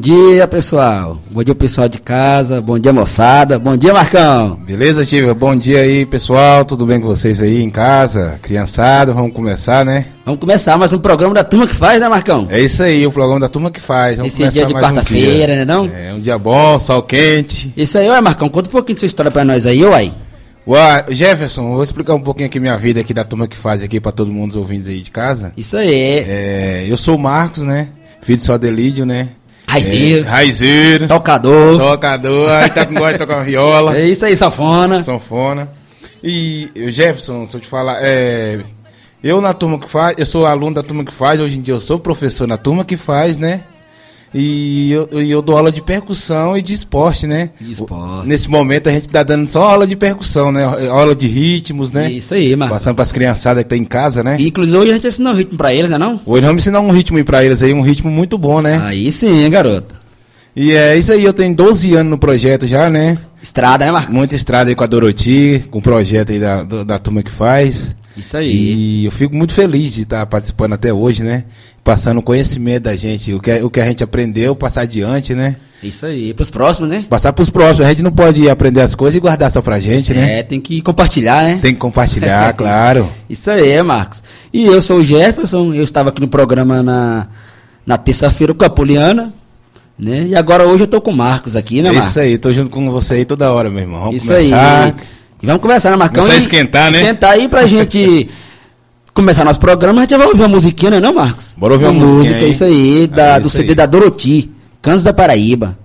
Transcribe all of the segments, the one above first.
Bom dia, pessoal. Bom dia, pessoal de casa. Bom dia, moçada. Bom dia, Marcão. Beleza, Tiva? Bom dia aí, pessoal. Tudo bem com vocês aí em casa? Criançada, vamos começar, né? Vamos começar mais um programa da turma que faz, né, Marcão? É isso aí, o programa da turma que faz. Vamos Esse dia de quarta-feira, um né, não? É, um dia bom, sol quente. Isso aí, ué, Marcão. Conta um pouquinho de sua história pra nós aí, uai. Ué, Jefferson, vou explicar um pouquinho aqui minha vida aqui da turma que faz aqui pra todo mundo os ouvintes aí de casa. Isso aí. É, eu sou o Marcos, né? Filho de Sodelídio, né? Raizeiro. É, raizeiro. Tocador. Tocador, aí tá com gosto de tocar viola. É isso aí, safona. Sanfona. E Jefferson, se eu te falar, é, eu na turma que faz, eu sou aluno da turma que faz, hoje em dia eu sou professor na turma que faz, né? E eu, eu dou aula de percussão e de esporte, né? Esporte. Nesse momento a gente tá dando só aula de percussão, né? Aula de ritmos, né? Isso aí, Marcão. Passando pras criançadas que tá em casa, né? Inclusive hoje a gente ensinou o ritmo pra eles, né não? Hoje vamos ensinar um ritmo aí pra eles aí, um ritmo muito bom, né? Aí sim, hein, garoto. E é isso aí, eu tenho 12 anos no projeto já, né? Estrada, né, Marcos? Muita estrada aí com a Doroti, com o projeto aí da, do- da turma que faz. Isso aí. E eu fico muito feliz de estar participando até hoje, né? Passando conhecimento da gente, o que, o que a gente aprendeu, passar adiante, né? Isso aí. Pros próximos, né? Passar pros próximos. A gente não pode aprender as coisas e guardar só pra gente, né? É, tem que compartilhar, né? Tem que compartilhar, claro. Isso aí, Marcos. E eu sou o Jefferson, eu estava aqui no programa na, na terça-feira com a Poliana, né? E agora hoje eu tô com o Marcos aqui, né, É Marcos? isso aí, tô junto com você aí toda hora, meu irmão. Vamos Isso começar. aí. E vamos começar, né, Marcão? Começar a E- esquentar, né? Esquentar aí pra gente começar nosso programa, a gente vai ouvir uma musiquinha, né, não, Marcos? Bora ouvir uma música, musiquinha aí. isso aí, da, É, do isso CD aí. da Doroti, Cantos da Paraíba.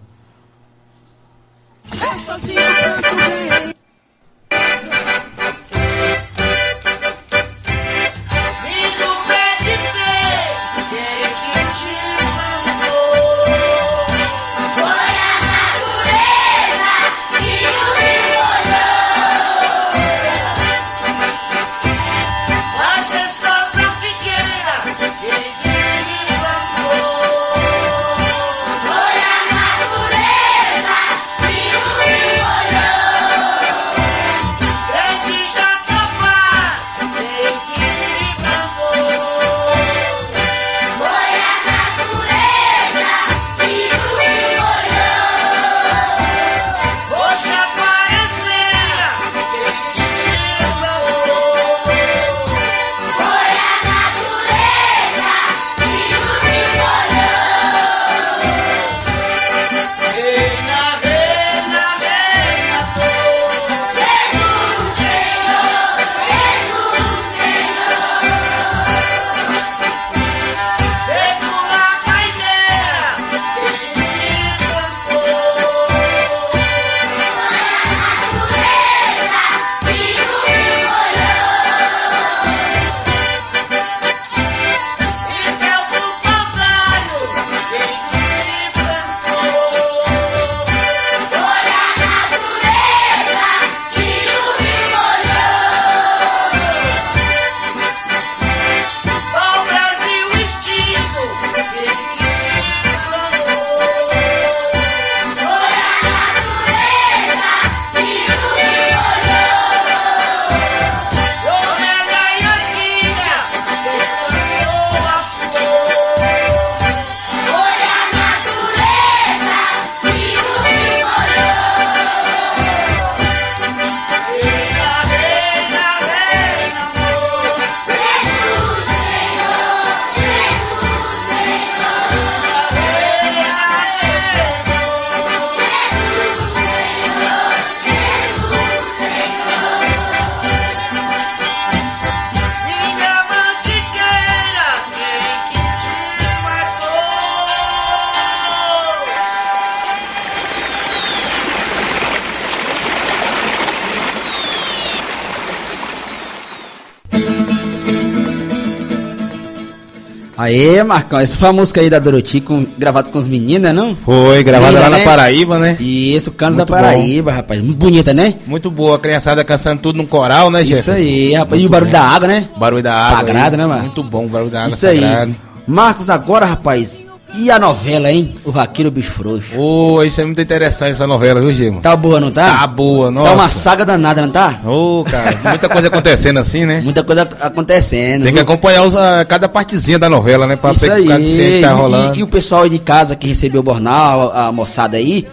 Aê, Marcão, essa foi a música aí da Doroti, com, gravada com os meninos, né, não? Foi, gravada Linda, lá na né? Paraíba, né? Isso, Cantos da Muito bom. Paraíba, rapaz. Muito bonita, né? Muito boa, a criançada cantando tudo num coral, né, Isso Jefferson? aí, rapaz. E o Muito barulho bom. da água, né? Barulho da água. Sagrado, aí. né, Marcos? Muito bom, o barulho da água Isso aí. sagrado. Marcos, agora, rapaz, E a novela, hein? O Vaqueiro Bicho Frouxo. Ô, isso é muito interessante essa novela, viu, Gemo? Tá boa, não tá? Tá boa, Tá uma nossa. saga danada, não tá? Ô, cara, muita coisa acontecendo assim, né? Muita coisa acontecendo. Tem que viu? acompanhar os, a- cada partezinha da novela, né? Pra Isso aí. o cada que tá E- rolando. E, o pessoal aí de casa que recebeu o bornal, a, a moçada aí,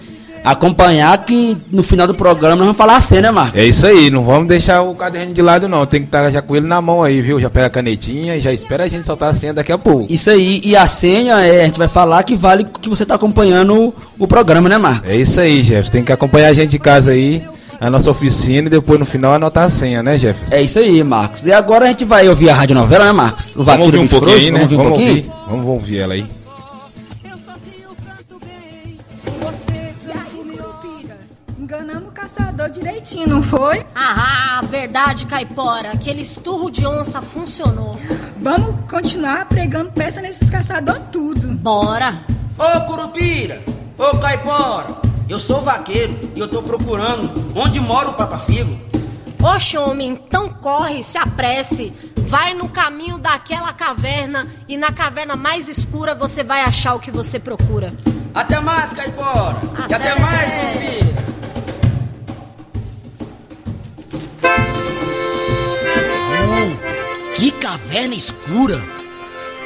acompanhar que no final do programa nós vamos falar a cena, né, Marcos? É isso aí, não vamos deixar o caderno de lado, não. Tem que estar já com ele na mão aí, viu? Já pega a canetinha e já espera a gente soltar a senha daqui a pouco. Isso aí. E a senha, é, a gente vai falar que vale que você tá acompanhando o, programa, né, Marcos? É isso aí, Jefferson. Tem que acompanhar a gente de casa aí, a nossa oficina e depois no final anotar a senha, né, Jefferson? É isso aí, Marcos. E agora a gente vai ouvir a rádio novela, né, Marcos? O Vamos ouvir um pouquinho Frouxo, aí, né? Vamos ouvir um pouquinho? ouvir. Vamos ouvir ela aí. Direitinho, não foi? Ah, verdade, Caipora. Aquele esturro de onça funcionou. Vamos continuar pregando peça nesses caçadores tudo. Bora. Ô Curupira, ô Caipora, eu sou vaqueiro e eu tô procurando onde mora o Papa Figo. Oxe, homem, então corre, se apresse. Vai no caminho daquela caverna e na caverna mais escura você vai achar o que você procura. Até mais, Caipora. E até Até. mais, Curupira. Que caverna escura.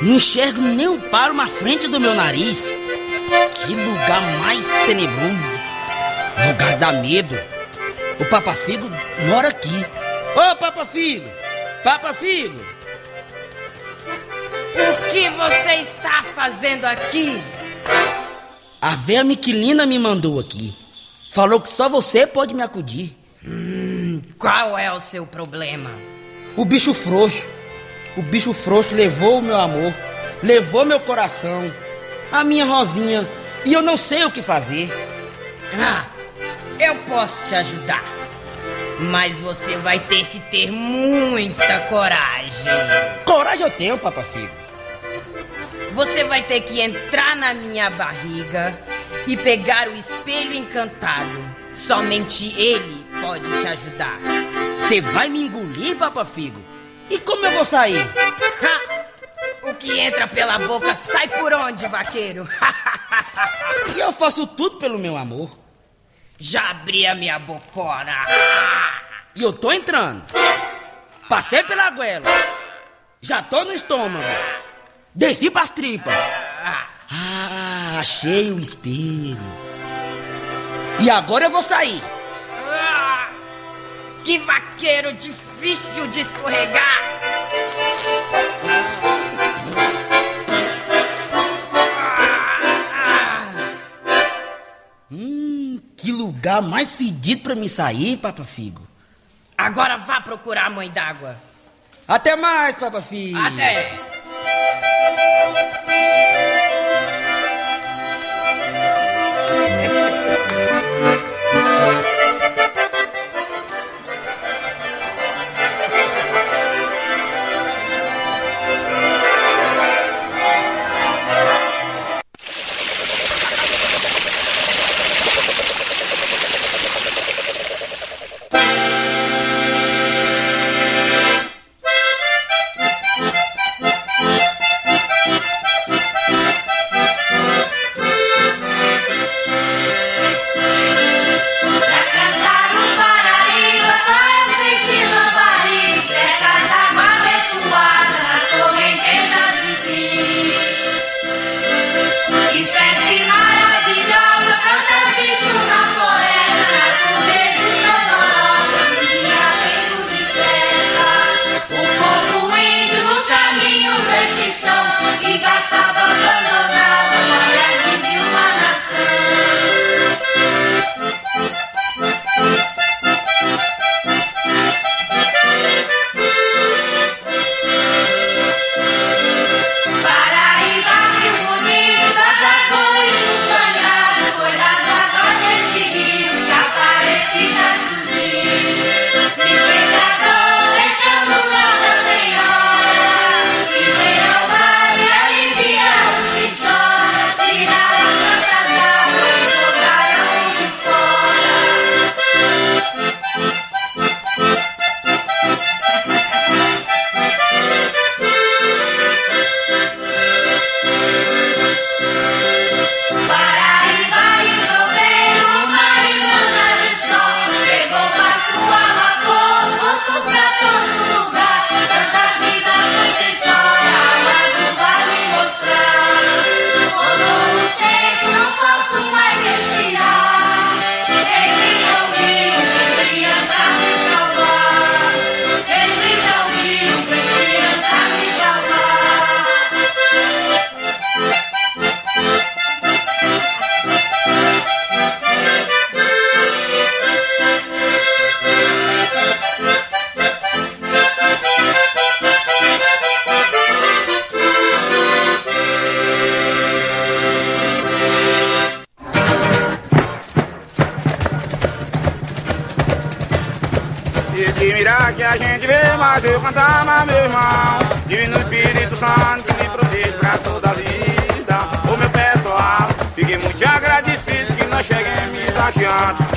Não enxergo nem um paro na frente do meu nariz. Que lugar mais tenebroso. Lugar dá medo. O Papa Figo mora aqui. Ô, Papa Figo! Papa Figo! O que você está fazendo aqui? A véia Miquelina me mandou aqui. Falou que só você pode me acudir. Qual é o seu problema? O bicho frouxo. O bicho frouxo levou o meu amor, levou meu coração, a minha rosinha, e eu não sei o que fazer. Ah, eu posso te ajudar. Mas você vai ter que ter muita coragem. Coragem eu tenho, Papa Figo. Você vai ter que entrar na minha barriga e pegar o espelho encantado. Somente ele pode te ajudar. Você vai me engolir, Papa Figo? E como eu vou sair? Ha! O que entra pela boca sai por onde, vaqueiro? E eu faço tudo pelo meu amor. Já abri a minha bocona. E eu tô entrando. Passei pela goela. Já tô no estômago. Desci pras tripas. Ah, achei o espelho. E agora eu vou sair. Ah, Que vaqueiro difícil de escorregar! Hum, que lugar mais fedido pra me sair, Papa Figo. Agora vá procurar a mãe d'água. Até mais, Papa Figo. Até!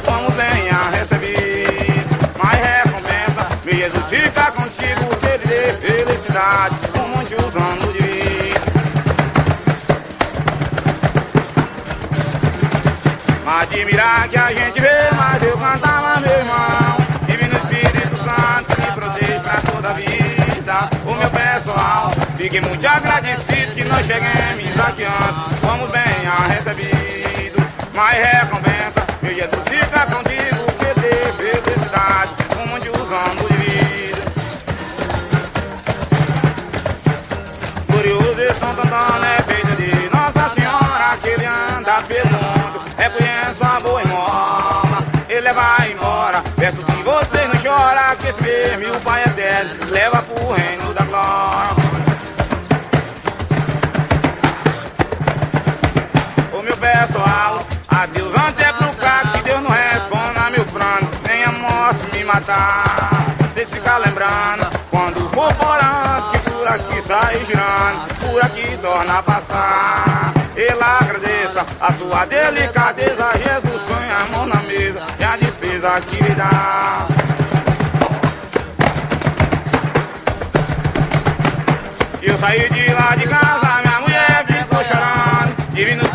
Vamos bem a receber. Mais recompensa, meu Jesus fica contigo, que ele felicidade. Com muitos anos de vida. Admirar que a gente vê, mas eu cantava, meu irmão. Divino Espírito Santo me protege pra toda a vida. O meu pessoal, fique muito agradecido que nós chegamos aqui antes. Vamos bem a recebido, mais recompensa. Meu Jesus fica contigo, que dê felicidade. Muitos anos de vida. Glorioso e Santo Antônio é feito de Nossa Senhora que ele anda pelo mundo. Reconheço a boa irmã, ele vai embora. Peço que você não chora, que esse mesmo o Pai eterno leva pro reino matar. Vocês ficam lembrando, quando for por antes, que por aqui sai girando, por aqui torna a passar. Ele agradeça a sua delicadeza, Jesus põe a mão na mesa e a despesa que lhe dá. Eu saí de lá de casa, minha mulher ficou chorando. Divino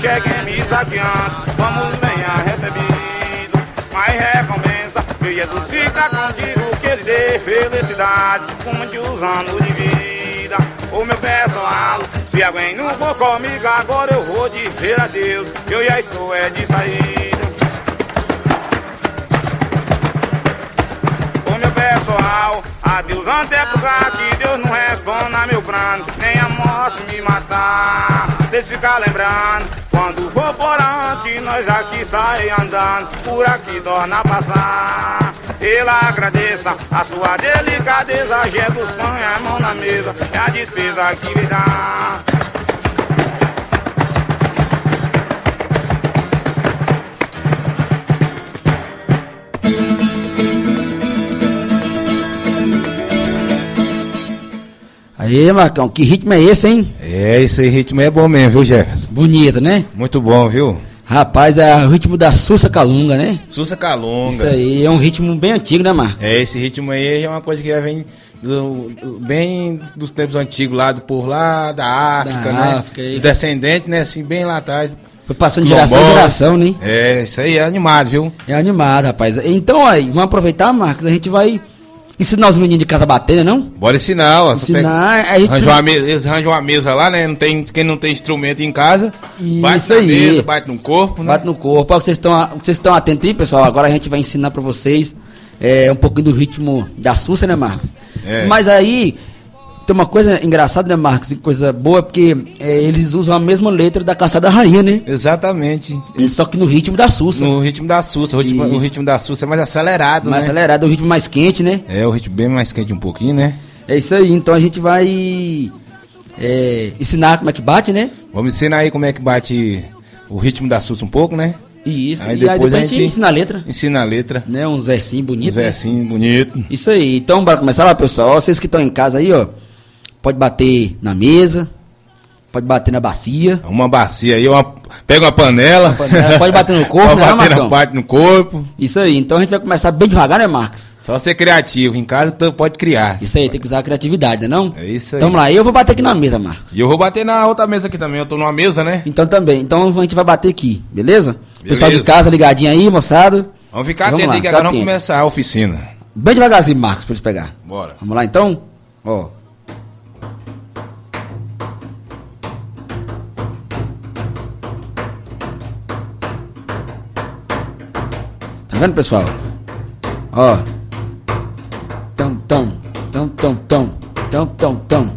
cheguemos aqui antes. Vamos bem a recebido, mais recompensa. Meu Jesus fica contigo, que ele dê felicidade. Muitos anos de vida. O meu pessoal, se alguém não for comigo, agora eu vou dizer adeus. Eu já estou é de saída. Ô meu pessoal, adeus até cá que Deus não responda meu plano, nem a morte me matar. Vocês ficam lembrando, onde nós aqui sai andando, por aqui torna passar. Ele agradeça a sua delicadeza, Jesus põe a mão na mesa, é a despesa que lhe Aí, Marcão, que ritmo é esse, hein? É, esse ritmo é bom mesmo, viu, Jefferson? Bonito, né? Muito bom, viu? Rapaz, é o ritmo da Sussa Calunga, né? Sussa Calunga. Isso aí é um ritmo bem antigo, né, Marcos? É, esse ritmo aí é uma coisa que já vem do- do- bem dos tempos antigos lá, do por lá, da África, Da né? África, descendentes, né, assim, bem lá atrás. Foi passando de geração em geração, né? É, isso aí é animado, viu? É animado, rapaz. Então, aí, vamos aproveitar, Marcos, a gente vai ensinar os meninos de casa bater, né, não? Bora ensinar, ó. Ensinar, pega- a gente- arranja uma mesa, eles arranjam uma mesa lá, né? Não tem, quem não tem instrumento em casa, bate Isso na aí. mesa, bate no corpo, né? Bate no corpo. Ó, Vocês estão vocês estão atentos aí, pessoal? Agora a gente vai ensinar pra vocês é, um pouquinho do ritmo da Sussa, né, Marcos? É. Mas aí tem uma coisa engraçada, né, Marcos? E coisa boa, porque é, eles usam a mesma letra da Caçada Rainha, né? Exatamente. Só que no ritmo da Sussa. No ritmo da Sussa. O ritmo, o ritmo da Sussa é mais acelerado, mais né? acelerado, o ritmo mais quente, né? É, o ritmo bem mais quente um pouquinho, né? É isso aí. Então a gente vai é, ensinar como é que bate, né? Vamos ensinar aí como é que bate o ritmo da Sussa um pouco, né? E isso. Aí e aí depois depois a a gente gente- ensina a letra. Ensina a letra. Né? Um versinho Um bonito. né? versinho bonito. Isso aí. Então, bora começar lá, pessoal. Ó, vocês que estão em casa aí, ó. Pode bater na mesa. Pode bater na bacia. Uma bacia aí, uma, pega uma panela. panela, pode bater no corpo, pode né, bater na parte no corpo. Isso aí. Então a gente vai começar bem devagar, né, Marcos? Só ser criativo. Em casa tu pode criar. Isso aí, tem que usar a criatividade, né não? É isso aí. Então vamos lá. Eu vou bater aqui na mesa, Marcos. E eu vou bater na outra mesa aqui também. Eu tô numa mesa, né? Então também. Então a gente vai bater aqui, beleza? Pessoal de Beleza. casa ligadinho aí, moçada. Vamos ficar Vamos atentos aí que agora vamos começar a oficina. Bem devagarzinho, Marcos, pra eles pegar. Bora. Vamos lá então? Ó. vendo, pessoal? Ó. Tão, tão, tão, tão, tão, tão, tão, tão.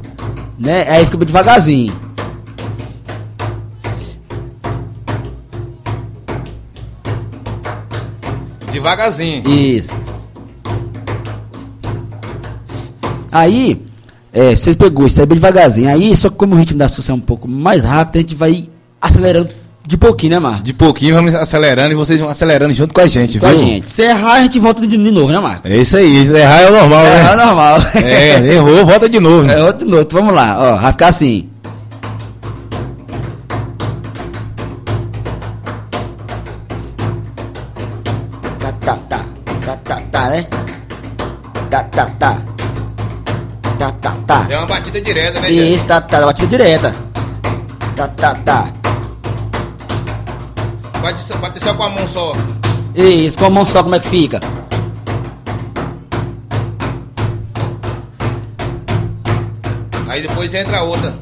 Né? Aí fica devagarzinho. Devagarzinho. Isso. Aí, é, vocês pegou, isso aí bem devagarzinho. Aí, só que como o ritmo da Sussa é um pouco mais rápido, a gente vai acelerando De pouquinho, né, Marcos? De pouquinho vamos acelerando e vocês vão acelerando junto com a gente, Com viu? a gente. Se errar, a gente volta de, novo, né, Marcos? É isso aí, errar é o normal, É, né? normal. É, errou, volta de novo. É outro noto, vamos lá, ó, vai ficar assim. Tá, tá, tá, tá, tá, tá, né? Tá, tá, tá. Tá, tá, tá. É uma batida direta, né, gente? Isso, tá, tá, batida direta. Tá, tá, tá. Bate, só- bate só com a mão só. Isso, com a mão só, como é que fica? Aí depois entra a outra.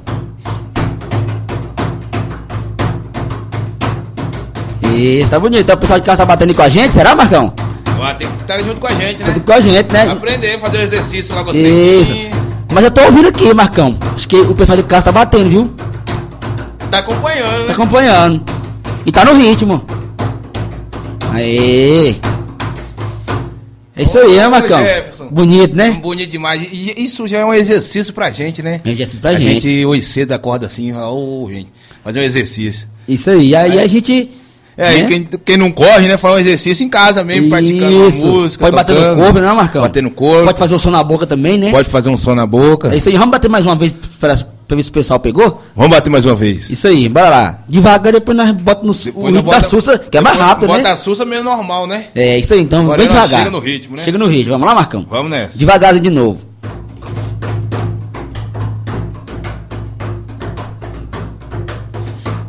Isso, tá bonito. Então o pessoal de casa tá batendo com a gente, será, Marcão? Ó, tem que estar junto com a gente, Tá né? com a gente, né? Aprender, fazer o exercício lá com Isso. você. Mas eu tô ouvindo aqui, Marcão. Acho que o pessoal de casa tá batendo, viu? Tá acompanhando, Tá né? acompanhando. E tá no ritmo. Aê! É isso aí, né, Marcão? Jefferson. Bonito, né? Bonito demais. E isso já é um exercício pra gente, né? É um exercício pra a gente. gente hoje cedo acorda assim, fala, ô, gente, fazer um exercício. Isso aí. Aí a gente. É, e né? quem, quem não corre, né, faz um exercício em casa mesmo, praticando Isso. música. Pode bater no tocando, corpo, né, Marcão? Bater no corpo. Pode fazer o som na boca também, né? Pode fazer um som na boca. É isso aí. Vamos bater mais uma vez pra, pra ver se o pessoal pegou? Vamos bater mais uma vez. Isso aí, bora lá. Devagar, depois nós botamos no o ritmo nós da Sussa, que é mais rápido, Bota né? a sussa meio normal, né? É isso aí, então Agora bem devagar. chega no ritmo, né? Chega no ritmo. Vamos lá, Marcão? Vamos nessa. Devagarzinho de novo.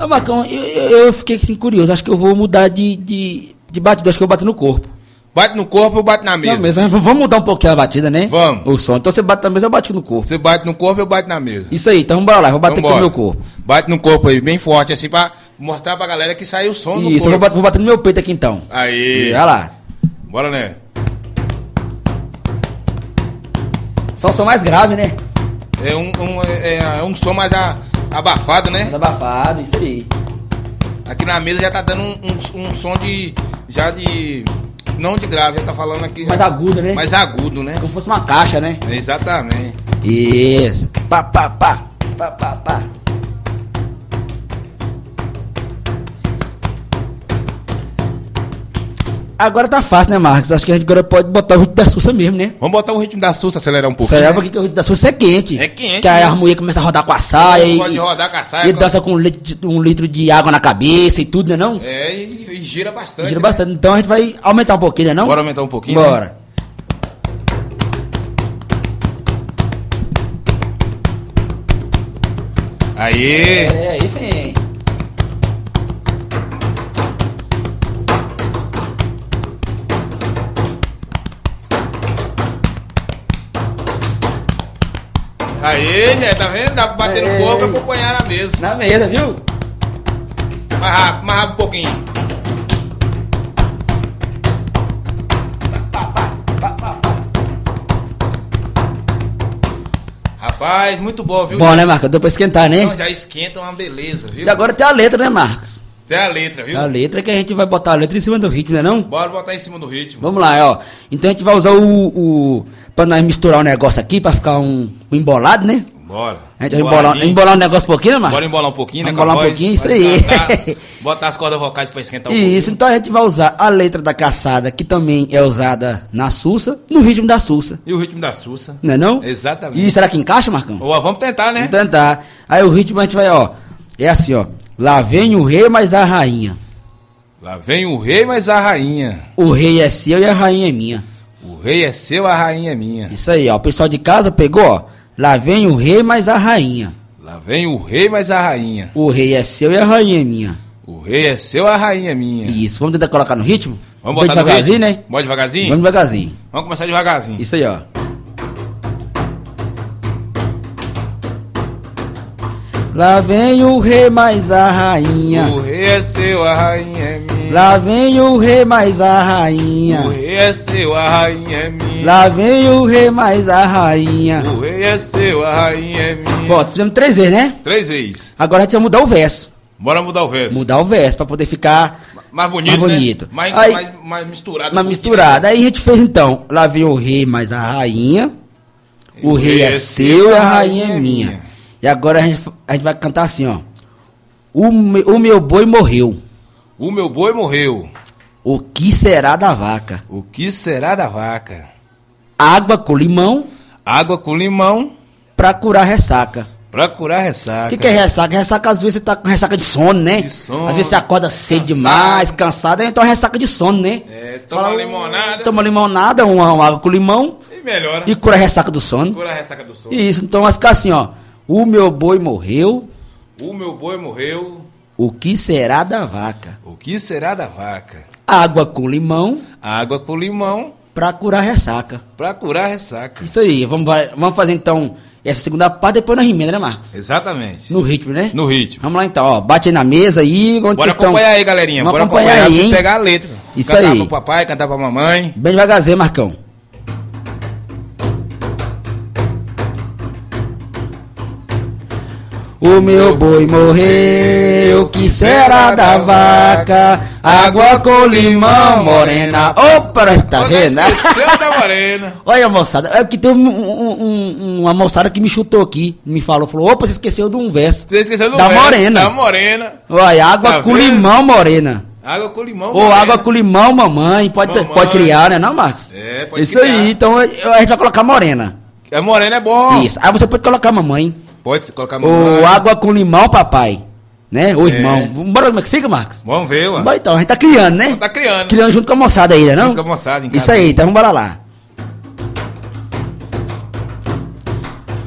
Ô, Marcão, eu, eu- eu fiquei assim, curioso. Acho que eu vou mudar de, de, de batida. Acho que eu bato no corpo. Bate no corpo ou bate na mesa? Não, mesmo, vamos mudar um pouquinho a batida, né? Vamos. O som. Então você bate na mesa, eu bato no corpo. Você bate no corpo ou bate na mesa? Isso aí, então bora lá. eu Vou bater aqui Vambora. no meu corpo. Bate no corpo aí, bem forte, assim, pra mostrar pra galera que saiu o som no Isso, eu vou corpo. bater, vou bater no meu peito aqui então. Aí. Olha lá. Bora, né? Só o som mais grave, né? É um, um- é, é um som mais a- abafado, né? Mais abafado, isso aí. Aqui na mesa já tá dando um, um- um som de. Já de. Não de grave, já tá falando aqui. Mais agudo, né? Mais agudo, né? Como se fosse uma caixa, né? Exatamente. Isso. Pá, pá, pá. Pá, pá, pá. Agora tá fácil, né, Marcos? Acho que a gente agora pode botar o ritmo da Sussa mesmo, né? Vamos botar o ritmo da Sussa, acelerar um pouquinho. Será né? porque o ritmo da Sussa é quente. É quente, Que aí né? a mulher começa a rodar com a saia e, Pode rodar com a saia. e com- dança com um litro, de, um litro de água na cabeça e tudo, né não? É, e, e gira bastante. Gira né? bastante. Então a gente vai aumentar um pouquinho, né não? Bora aumentar um pouquinho. né? Bora. Aí. É, isso aí. Aí, gente, tá vendo? Dá pra bater no corpo e acompanhar na mesa. Na mesa, viu? Mais rápido, mais rápido um pouquinho. Rapaz, muito bom, viu? Bom, gente? né, Marcos? Deu pra esquentar, né? Então, já esquenta uma beleza, viu? E agora tem a letra, né, Marcos? Tem a letra, viu? A letra que a gente vai botar a letra em cima do ritmo, né não? Bora botar em cima do ritmo. Vamos lá, ó. Então a gente vai usar o. o pra nós misturar o negócio aqui, pra ficar um, um embolado, né? Bora. A gente vai embolar, embolar um negócio um pouquinho, né, Marcos? Bora embolar um pouquinho, né? Embolar um pouquinho, isso aí. cantar, botar as cordas vocais pra esquentar um Isso, então a gente vai usar a letra da caçada, que também é usada na Sussa, no ritmo da Sussa. E o ritmo da Sussa. Não é não? Exatamente. E será que encaixa, Marcão? Ó, vamos tentar, né? Vamos tentar. Aí o ritmo a gente vai, ó. É assim, ó. Lá vem o rei, mas a rainha. Lá vem o rei, mas a rainha. O rei é seu e a rainha é minha. O rei é seu, a rainha é minha. Isso aí, ó. O pessoal de casa pegou, ó. Lá vem o rei, mas a rainha. Lá vem o rei, mas a rainha. O rei é seu e a rainha é minha. O rei é seu, a rainha é minha. Isso, vamos tentar colocar no ritmo? Vamos botar no devagarzinho, ritmo? né? Bora devagarzinho? Vamos devagarzinho. Vamos começar devagarzinho. Isso aí, ó. Lá vem o rei, mas a rainha. O rei é seu, a rainha é minha. Lá vem o rei, mas a rainha. O rei é seu, a rainha é minha. Lá vem o rei, mas a rainha. O rei é seu, a rainha é minha. Pronto, fizemos três vezes, né? Três vezes. Agora a gente vai mudar o verso. Bora mudar o verso. Mudar o verso pra poder ficar Mais bonito, Mais né? bonito. Mais, Aí- mais, mais misturado. pouquinho, misturada. Aí a gente fez então. Lá vem o rei, mas a rainha. O rei é seu e a rainha é minha. E agora a gente, a gente vai cantar assim, ó. O, me- o meu boi morreu. O meu boi morreu. O que será da vaca? O que será da vaca? Água com limão Água com limão pra curar ressaca. pra curar ressaca. O que, que é ressaca? Ressaca, às vezes você tá com ressaca de sono, né? De sono. Às vezes você acorda cedo Cansado. demais, cansado, então é ressaca de sono, né? É, toma Fala, limonada. Toma limonada, uma, uma água com limão E melhora. e cura a ressaca do sono. Cura a ressaca do sono. Isso, então vai ficar assim, ó. O meu boi morreu, O meu boi morreu. o que será da vaca? O que será da vaca? Água com limão Água com limão pra curar a ressaca. pra curar a ressaca. Isso aí, vamos, vamos fazer então essa segunda parte, depois na rimenda, né, Marcos? Exatamente. No ritmo, né? No ritmo. Vamos lá então, ó. Bate aí na mesa aí, onde Bora vocês estão. acompanhar aí, galerinha. Vamos Bora acompanhar acompanhar, aí, hein? pegar a letra. Isso cantar aí. pro papai, cantar pra mamãe. Bem devagarzinho, Marcão. O meu boi morreu, o que será da vaca? Água com limão, morena. Opa, nós tá vendo? Esqueceu da morena. Olha, moçada, é porque teve um- um- um- uma moçada que me chutou aqui, me falou, falou, opa, você esqueceu de um verso. Você esqueceu do Da verso, morena. Da morena. Olha, água Tá com vendo? limão, morena. Água com limão. Ou água com limão, mamãe, pode, Mamãe. pode criar, né, não, Marcos? É, pode Isso criar. aí, então a gente vai colocar morena. A morena é bom. Isso. Aí você pode colocar mamãe. Pode se colocar mamãe. Ou água com limão, papai. Né? Ou É. irmão. Bora como é que fica, Marcos? Vamos ver, ué. Bora então, a gente tá criando, né? Tá criando. Criando junto com a moçada aí, né? Não? Junto com a moçada em casa. Isso aí, então vamos bora lá.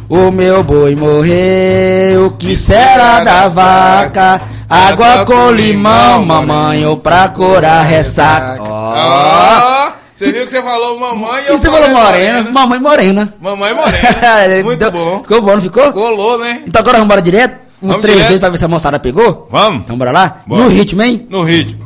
O meu boi morreu, o que será da vaca? Água com limão, mamãe, ou pra curar ressaca. Ó. Você viu que você falou mamãe E você falou morena, mamãe morena. Mamãe morena. Muito Então, bom. Ficou bom, não ficou? Colou, né? Então agora vamos embora direto? Uns Vamos três direto. vezes pra ver se a moçada pegou? Vamos. Então bora lá? Bora. No ritmo, hein? No ritmo.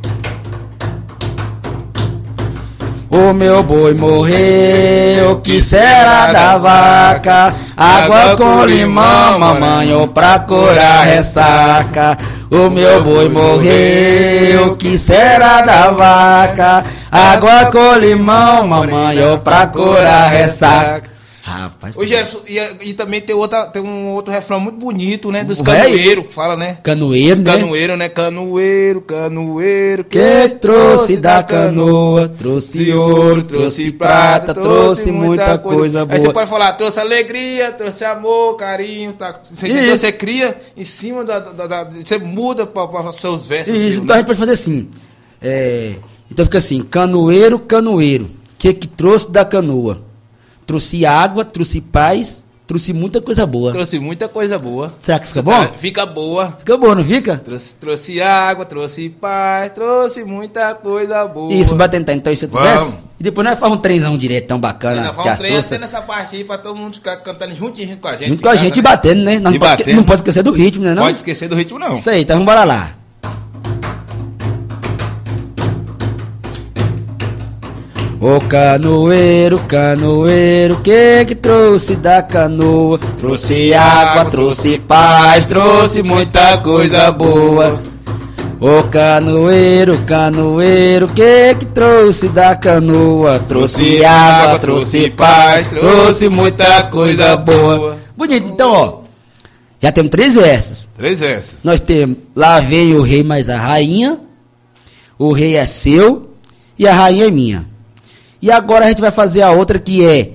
O meu boi morreu, o que será da vaca? Água com limão, mamãe, ou pra curar ressaca. O meu boi morreu, o que será da vaca? Água com limão, mamãe, ou pra curar ressaca. Rapaz, Ô Jefferson, e, e também tem, outra, tem um outro refrão muito bonito, né? Dos canoeiros, que fala, né? canoeiro, né? Canoeiro, né? Canoeiro, canoeiro. Que trouxe da canoa, trouxe ouro, trouxe prata, trouxe muita coisa Aí você boa. pode falar, trouxe alegria, trouxe amor, carinho, tá? Você, você cria em cima da. da- da- da- você muda para os seus versos. Isso, seus, então né? a gente pode fazer assim. É, então fica assim, canoeiro, canoeiro. Que que trouxe da canoa? Trouxe água, trouxe paz, trouxe muita coisa boa. Trouxe muita coisa boa. Será que fica bom? tá- Fica boa. Fica bom, não fica? Trouxe, trouxe água, trouxe paz, trouxe muita coisa boa. Isso, bora tentar então isso tivesse. E depois nós fazemos um trenzão direto tão bacana, que fala um trem nessa parte aí pra todo mundo ficar cantando juntinho com a gente. Junto com a gente e batendo, né? Nós não, pode, batendo. não pode esquecer do ritmo, né? Não? Pode esquecer do ritmo, não. Isso aí, então vamos bora lá. Ô canoeiro, canoeiro, que que trouxe da canoa? Trouxe água, trouxe paz, trouxe muita coisa boa. Ô canoeiro, canoeiro, que que trouxe da canoa? Trouxe água, trouxe paz, trouxe muita coisa boa. Bonito, então, ó. Já temos três versos. Três versos. Nós temos lá veio o rei mais a rainha, o rei é seu e a rainha é minha. E agora a gente vai fazer a outra que é,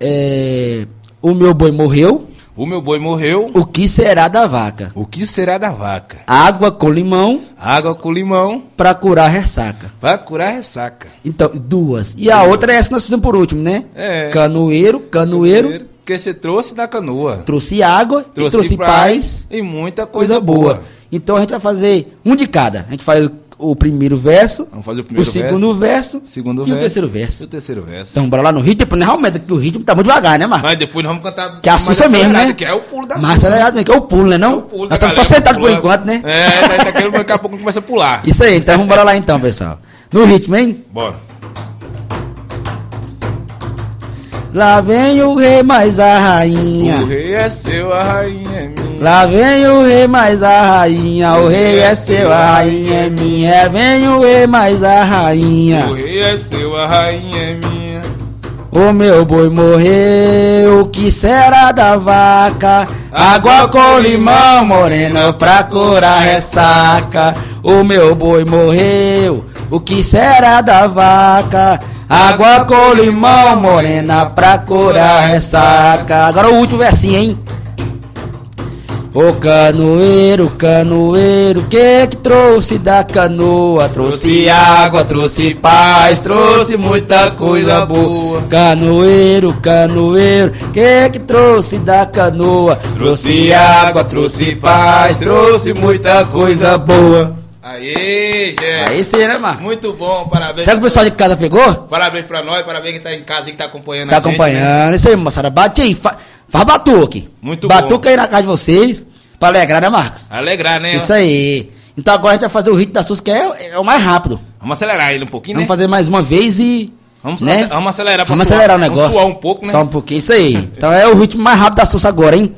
é, o meu boi morreu, O meu boi morreu. o que será da vaca? O que será da vaca? Água com limão Água com limão para curar ressaca. pra curar ressaca. Então, duas. E a outra é essa que nós fizemos por último, né? É. Canoeiro, canoeiro, Que você trouxe da canoa. trouxe água e trouxe paz, e muita coisa, coisa boa. Então a gente vai fazer um de cada. A gente faz o primeiro verso, Vamos fazer o primeiro segundo verso, Segundo e verso. o terceiro E verso. o terceiro verso. Então bora lá no ritmo, depois nós o ritmo tá muito devagar, né, Marcos? Mas depois nós vamos cantar. Que é a mais Sussa mesmo, acelerado, né? Que é o pulo da Mas acelerado mesmo, que é o pulo, né? Não? É o pulo Nós da estamos só sentados por enquanto, né? É, daqui a- daqui a pouco começa a pular. Isso aí, então vamos bora lá então, pessoal. No ritmo, hein? Bora. Lá vem o rei mais a rainha. O rei é seu, a rainha é minha. Lá vem o rei mais a rainha. O rei é seu, a rainha é minha. Vem o rei mais a rainha. O rei é seu, a rainha é minha. O meu boi morreu, o que será da vaca? Água com limão morena pra curar ressaca. O meu boi morreu, o que será da vaca? Água com limão morena pra curar ressaca. Agora o último versinho, hein? Ô canoeiro, canoeiro, que que trouxe da canoa? Trouxe água, trouxe paz, trouxe muita coisa boa. Canoeiro, canoeiro, que que trouxe da canoa? Trouxe água, trouxe paz, trouxe muita coisa boa. Aê, Jé. Aí sim, né, Marcos? Muito bom, parabéns. O que o pessoal de casa pegou? Parabéns pra nós, parabéns quem tá em casa e que tá acompanhando Tá a gente. né? acompanhando. Isso aí, moçada. Bate aí, fa faz batuque. Muito Batuque bom. aí na casa de vocês, pra alegrar, né, Marcos? Alegrar, né? Isso aí. Então agora a gente vai fazer o ritmo da SUS, que é, é o mais rápido. Vamos acelerar ele um pouquinho, Vamos né? fazer mais uma vez e. Vamos, né? vamos acelerar pra Vamos suar. acelerar o Vamos negócio. suar um pouco, né? Só um pouquinho, isso aí. Então é o ritmo mais rápido da SUS agora, hein?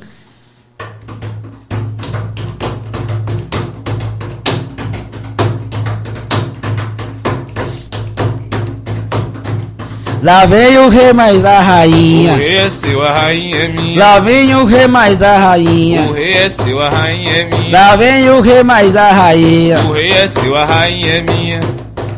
Lá vem o rei mais a O rainha. rei é seu, a rainha é minha. Lá vem o rei mais a rainha. O rei é seu, a rainha é minha. Lá vem o rei mais a rainha. O rei é seu, a rainha é minha.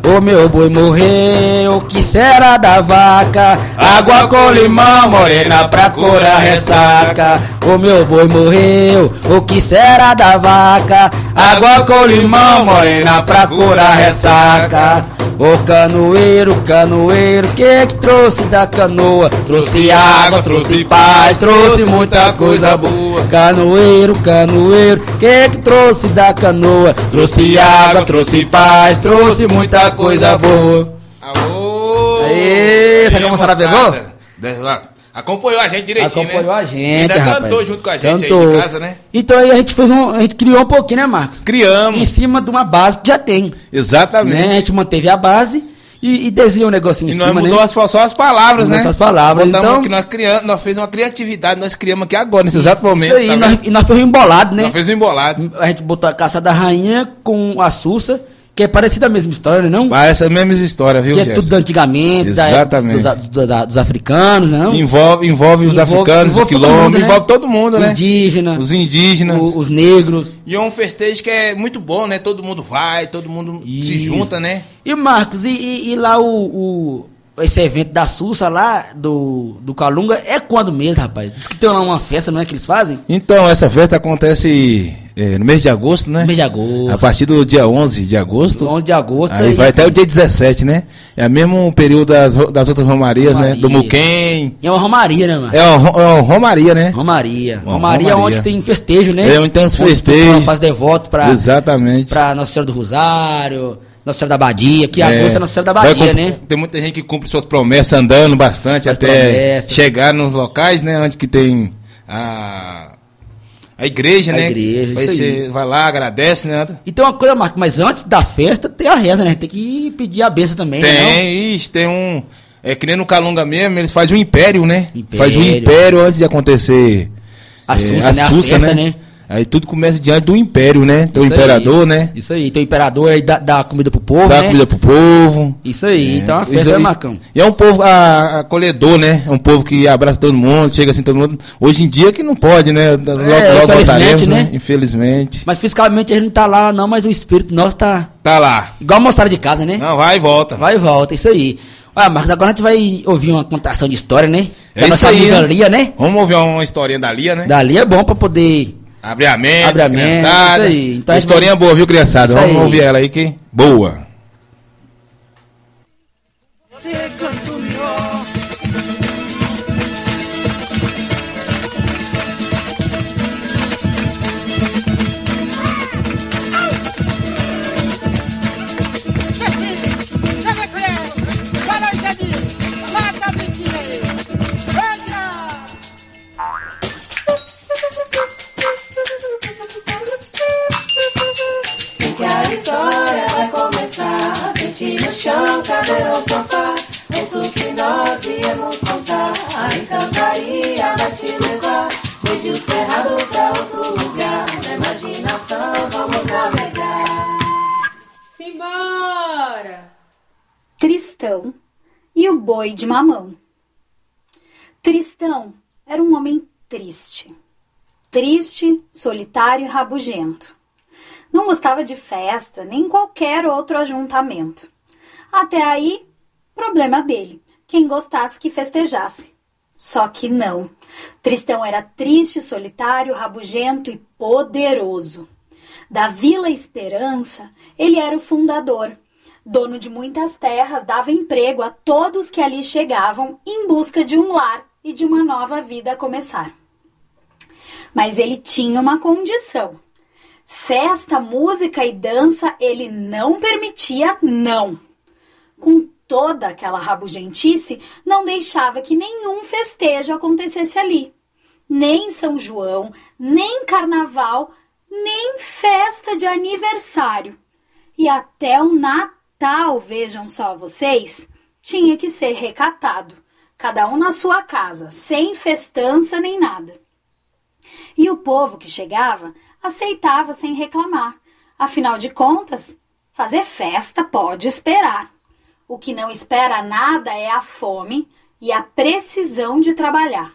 O meu boi morreu, o que será da vaca? Água com limão, morena pra curar ressaca. O meu boi morreu, o que será da vaca? Água com limão, morena pra curar ressaca. O canoeiro, canoeiro, que que trouxe da canoa? Trouxe água, trouxe paz, trouxe muita coisa boa. Canoeiro, canoeiro, que que trouxe da canoa? Trouxe água, trouxe paz, trouxe muita coisa boa. Aô! Aê, essa Aê, moçada moçada. pegou? Lá. Acompanhou a gente direitinho, Acompanhou né? a gente, Ainda rapaz. cantou junto com a gente Cantou. aí de casa, né? Então aí a gente fez um, a gente criou um pouquinho, né, Marcos? Em Criamos. cima de uma base que já tem. Né? A Exatamente. gente manteve a base e, e desenhou um negocinho E em nós cima, mudou né? as, só as palavras, né? só as palavras, Botamos então- que nós criamos, nós fizemos uma criatividade, nós criamos aqui agora, nesse exato momento. Isso aí, tá nós, e nós fizemos embolado, né? Nós fizemos um embolado. A gente botou a caça da rainha com a Sussa, que é parecida a mesma história, né, não? Parece a mesma história, viu, que é tudo antigamente, da Exatamente. dos, dos- da- dos africanos, né, não? Envolve, envolve os Envolve- africanos, envolve os todo mundo, quilombos, né? envolve todo mundo, né? indígena, Os indígenas. o- os negros. E é um festejo que é muito bom, né? Todo mundo vai, todo mundo se Isso. junta, né? E Marcos, e, e- e lá o, o- esse evento da Sussa lá, do, do Calunga, é quando mesmo, rapaz? Diz que tem lá uma festa, não é que eles fazem? Então, essa festa acontece é, no mês de agosto, né? No mês de agosto. A partir do dia 11 de agosto. 11 de agosto. Aí vai até o dia 17, né? É o mesmo período das, das outras romarias, né? Romaria. Do Muquem. É uma romaria, né, mano? É ro- é o Romaria, né? Romaria. Uma Romaria é onde tem festejo, né? É onde tem os festejos. faz devoto pra, Exatamente. pra Nossa Senhora do Rosário, Nossa Senhora da Badia, que É. agosto é Nossa Senhora da Vai Badia, né? Tem muita gente que cumpre suas promessas andando bastante até promessas. chegar nos locais, né? Onde que tem a, a igreja, A né? igreja, Aí isso você aí. vai lá, agradece, né? E tem uma coisa, Marcos, mas antes da festa tem a reza, né? Tem que pedir a benção também, né? não? Tem, ixi, tem um. É que nem no Calunga mesmo, eles fazem um império, né? Império. Faz um império antes de acontecer A é, Sussa, né? A festa, né? Aí tudo começa diante do império, né? Do Isso imperador, aí. né? Isso aí, tem o imperador aí dá, dá comida pro povo, Dá né? comida pro povo. Isso aí, então é uma Isso festa, aí. Marcão? E é um povo ah, acolhedor, né? É um povo que abraça todo mundo, chega assim todo mundo. Hoje em dia que não pode, né? Logo, logo É, infelizmente, voltaremos, né? né? Infelizmente. Mas fisicamente a gente não tá lá não, mas o espírito nosso tá Tá lá. igual a moçada de casa, né? Não, vai e volta. Vai e volta, isso aí. Olha, Marcos, agora a gente vai ouvir uma contação de história, né? É Da nossa aí, amiga né? Lia, né? Vamos ouvir uma historinha da Lia, né? Dali é bom pra poder. Abre a mente, Abre a mente, criançada. isso aí. Então gente Historinha boa, viu, criançada? Vamos ouvir ela aí que boa. Tristão e o boi de mamão. Tristão era um homem triste. Triste, solitário e rabugento. Não gostava de festa nem qualquer outro ajuntamento. Até aí, problema dele. Quem gostasse que festejasse. Só que não. Tristão era triste, solitário, rabugento e poderoso. Da Vila Esperança, ele era o fundador. Dono de muitas terras, dava emprego a todos que ali chegavam em busca de um lar e de uma nova vida a começar. Mas ele tinha uma condição. Festa, música e dança ele não permitia, não. Com toda aquela rabugentice, não deixava que nenhum festejo acontecesse ali. Nem São João, nem carnaval, nem festa de aniversário. E até o Natal, vejam só vocês, tinha que ser recatado, cada um na sua casa, sem festança nem nada. E o povo que chegava aceitava sem reclamar. Afinal de contas, fazer festa pode esperar. O que não espera nada é a fome e a precisão de trabalhar.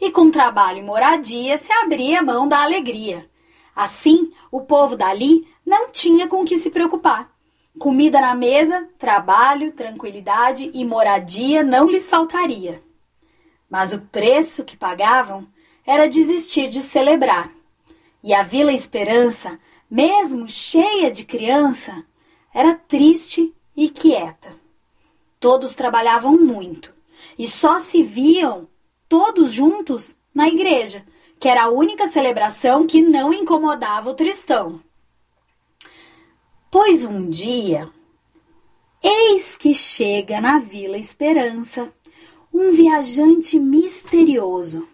E com trabalho e moradia se abria mão da alegria. Assim, o povo dali não tinha com que se preocupar. Comida na mesa, trabalho, tranquilidade e moradia não lhes faltaria. Mas o preço que pagavam era desistir de celebrar. E a Vila Esperança, mesmo cheia de criança, era triste e quieta. Todos trabalhavam muito e só se viam todos juntos na igreja, que era a única celebração que não incomodava o Tristão. Pois um dia, eis que chega na Vila Esperança um viajante misterioso,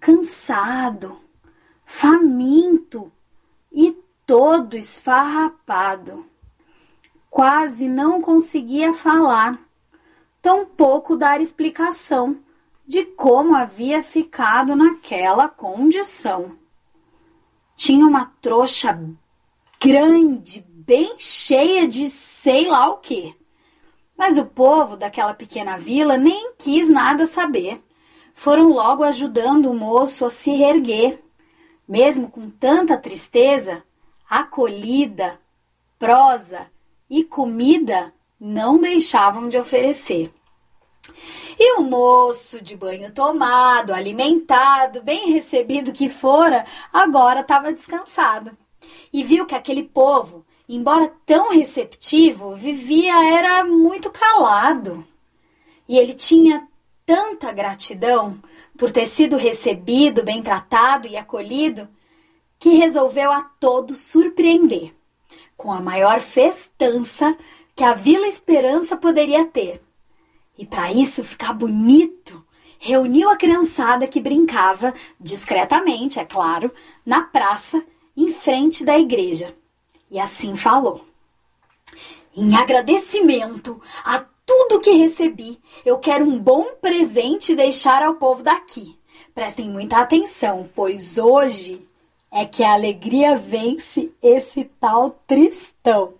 cansado, faminto e todo esfarrapado quase não conseguia falar, tampouco dar explicação de como havia ficado naquela condição. Tinha uma trouxa grande, bem cheia de sei lá o que. Mas o povo daquela pequena vila nem quis nada saber. Foram logo ajudando o moço a se reerguer. Mesmo com tanta tristeza, acolhida, prosa e comida não deixavam de oferecer. E o moço, de banho tomado, alimentado, bem recebido que fora, agora estava descansado. E viu que aquele povo, embora tão receptivo, vivia era muito calado. E ele tinha tanta gratidão por ter sido recebido, bem tratado e acolhido, que resolveu a todos surpreender com a maior festança que a Vila Esperança poderia ter. E para isso ficar bonito, reuniu a criançada que brincava, discretamente, é claro, na praça em frente da igreja. E assim falou: Em agradecimento a tudo que recebi, eu quero um bom presente deixar ao povo daqui. Prestem muita atenção, pois hoje é que a alegria vence esse tal tristão.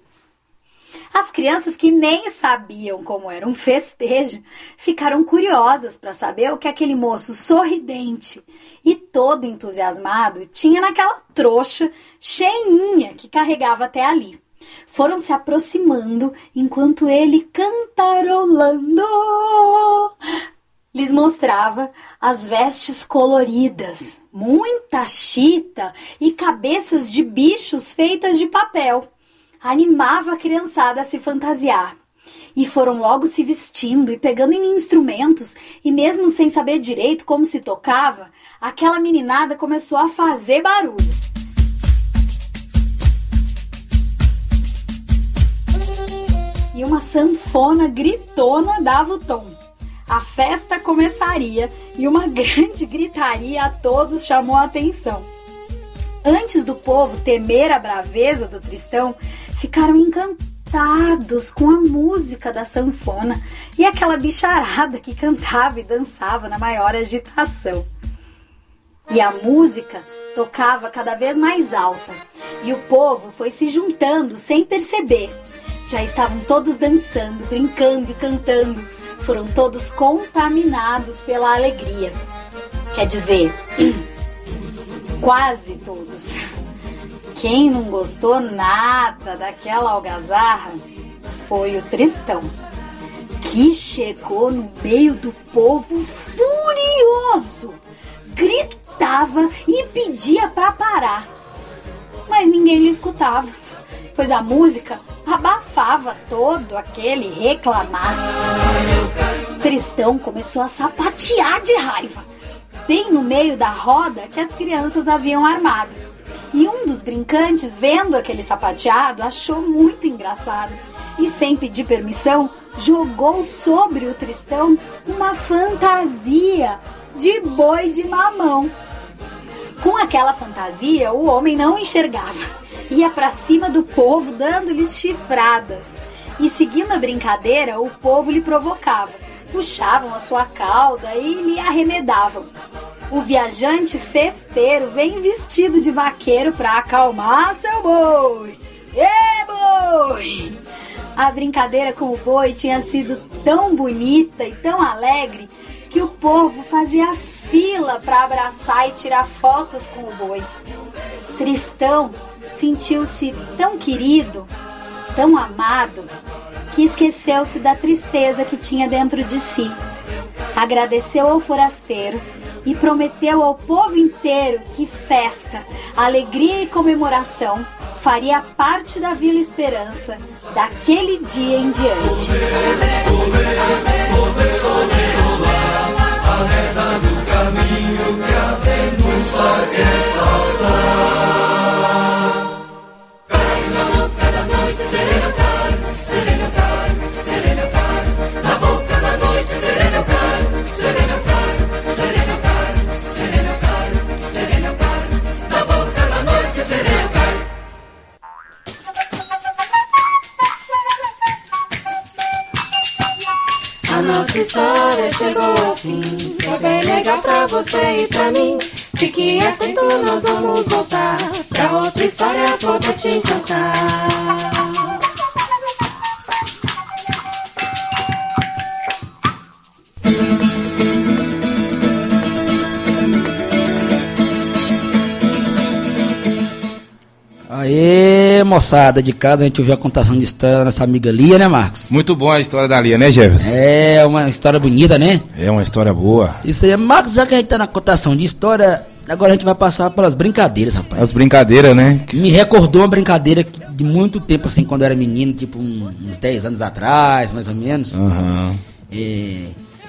As crianças que nem sabiam como era um festejo ficaram curiosas para saber o que aquele moço sorridente e todo entusiasmado tinha naquela trouxa cheinha que carregava até ali. Foram se aproximando enquanto ele cantarolando lhes mostrava as vestes coloridas, muita chita e cabeças de bichos feitas de papel. Animava a criançada a se fantasiar. E foram logo se vestindo e pegando em instrumentos, e mesmo sem saber direito como se tocava, aquela meninada começou a fazer barulho. E uma sanfona gritona dava o tom. A festa começaria e uma grande gritaria a todos chamou a atenção. Antes do povo temer a braveza do Tristão, ficaram encantados com a música da sanfona e aquela bicharada que cantava e dançava na maior agitação. E a música tocava cada vez mais alta e o povo foi se juntando sem perceber. Já estavam todos dançando, brincando e cantando foram todos contaminados pela alegria. Quer dizer, quase todos. Quem não gostou nada daquela algazarra foi o Tristão, que chegou no meio do povo furioso, gritava e pedia para parar. Mas ninguém lhe escutava, pois a música abafava todo aquele reclamar. Tristão começou a sapatear de raiva, bem no meio da roda que as crianças haviam armado. E um dos brincantes, vendo aquele sapateado, achou muito engraçado e, sem pedir permissão, jogou sobre o Tristão uma fantasia de boi de mamão. Com aquela fantasia, o homem não enxergava. Ia para cima do povo, dando-lhes chifradas. E seguindo a brincadeira, o povo lhe provocava. Puxavam a sua cauda e lhe arremedavam. O viajante festeiro vem vestido de vaqueiro para acalmar seu boi. Ê, boi! A brincadeira com o boi tinha sido tão bonita e tão alegre que o povo fazia fila para abraçar e tirar fotos com o boi. Tristão sentiu-se tão querido, tão amado, que esqueceu-se da tristeza que tinha dentro de si. Agradeceu ao forasteiro e prometeu ao povo inteiro que festa, alegria e comemoração faria parte da Vila Esperança daquele dia em diante. A nossa história chegou ao fim. É bem legal pra você e pra mim. Fique atento, nós vamos voltar. Pra outra história poder te encantar. Moçada de casa, a gente ouviu a contação de história da nossa amiga Lia, né, Marcos? Muito bom a história da Lia, né, Jefferson? É uma história bonita, né? É uma história boa. Isso aí, Marcos, já que a gente tá na contação de história, agora a gente vai passar pelas brincadeiras, rapaz. As brincadeiras, né? Me recordou uma brincadeira de muito tempo, assim, quando eu era menino, tipo uns 10 anos atrás, mais ou menos. Aham. É,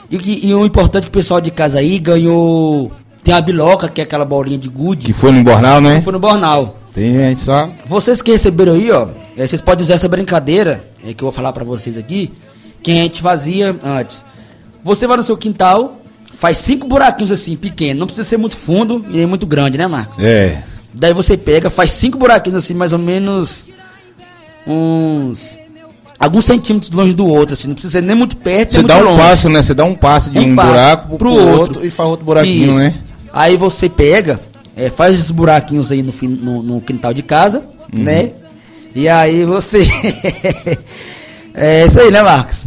e, que- e o importante é que o pessoal de casa aí ganhou. Tem a biloca, que é aquela bolinha de gude. Que foi no Bornal, né? que foi no Bornal. Tem gente. Vocês que receberam aí, ó, é, vocês podem usar essa brincadeira, é, que eu vou falar pra vocês aqui, que a gente fazia antes. Você vai no seu quintal, faz cinco buraquinhos assim, pequenos, não precisa ser muito fundo e nem muito grande, né, Marcos? É. Daí você pega, faz cinco buraquinhos assim, mais ou menos uns alguns centímetros longe do outro, assim, não precisa ser nem muito perto, Você dá um longe. passo, né? Você dá um passo de um, passo buraco pro, outro. e faz outro buraquinho, Isso. né? Aí você pega, é, faz esses buraquinhos aí no, no, no quintal de casa, Uhum. né? E aí você. é isso aí, né, Marcos?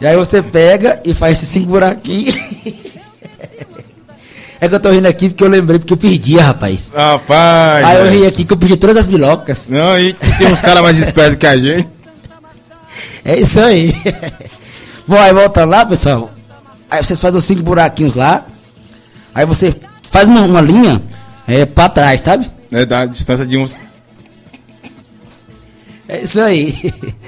E aí você pega e faz esses cinco buraquinhos. é que eu tô rindo aqui porque eu lembrei porque eu perdi, rapaz. Rapaz. aí eu ri aqui que eu perdi todas as bilocas. Não, e tem uns caras mais espertos que a gente. É isso aí. Bom, aí voltando lá, pessoal. Aí vocês fazem os cinco buraquinhos lá. Aí você faz uma, uma linha é, pra trás, sabe? É da distância de uns. É isso aí.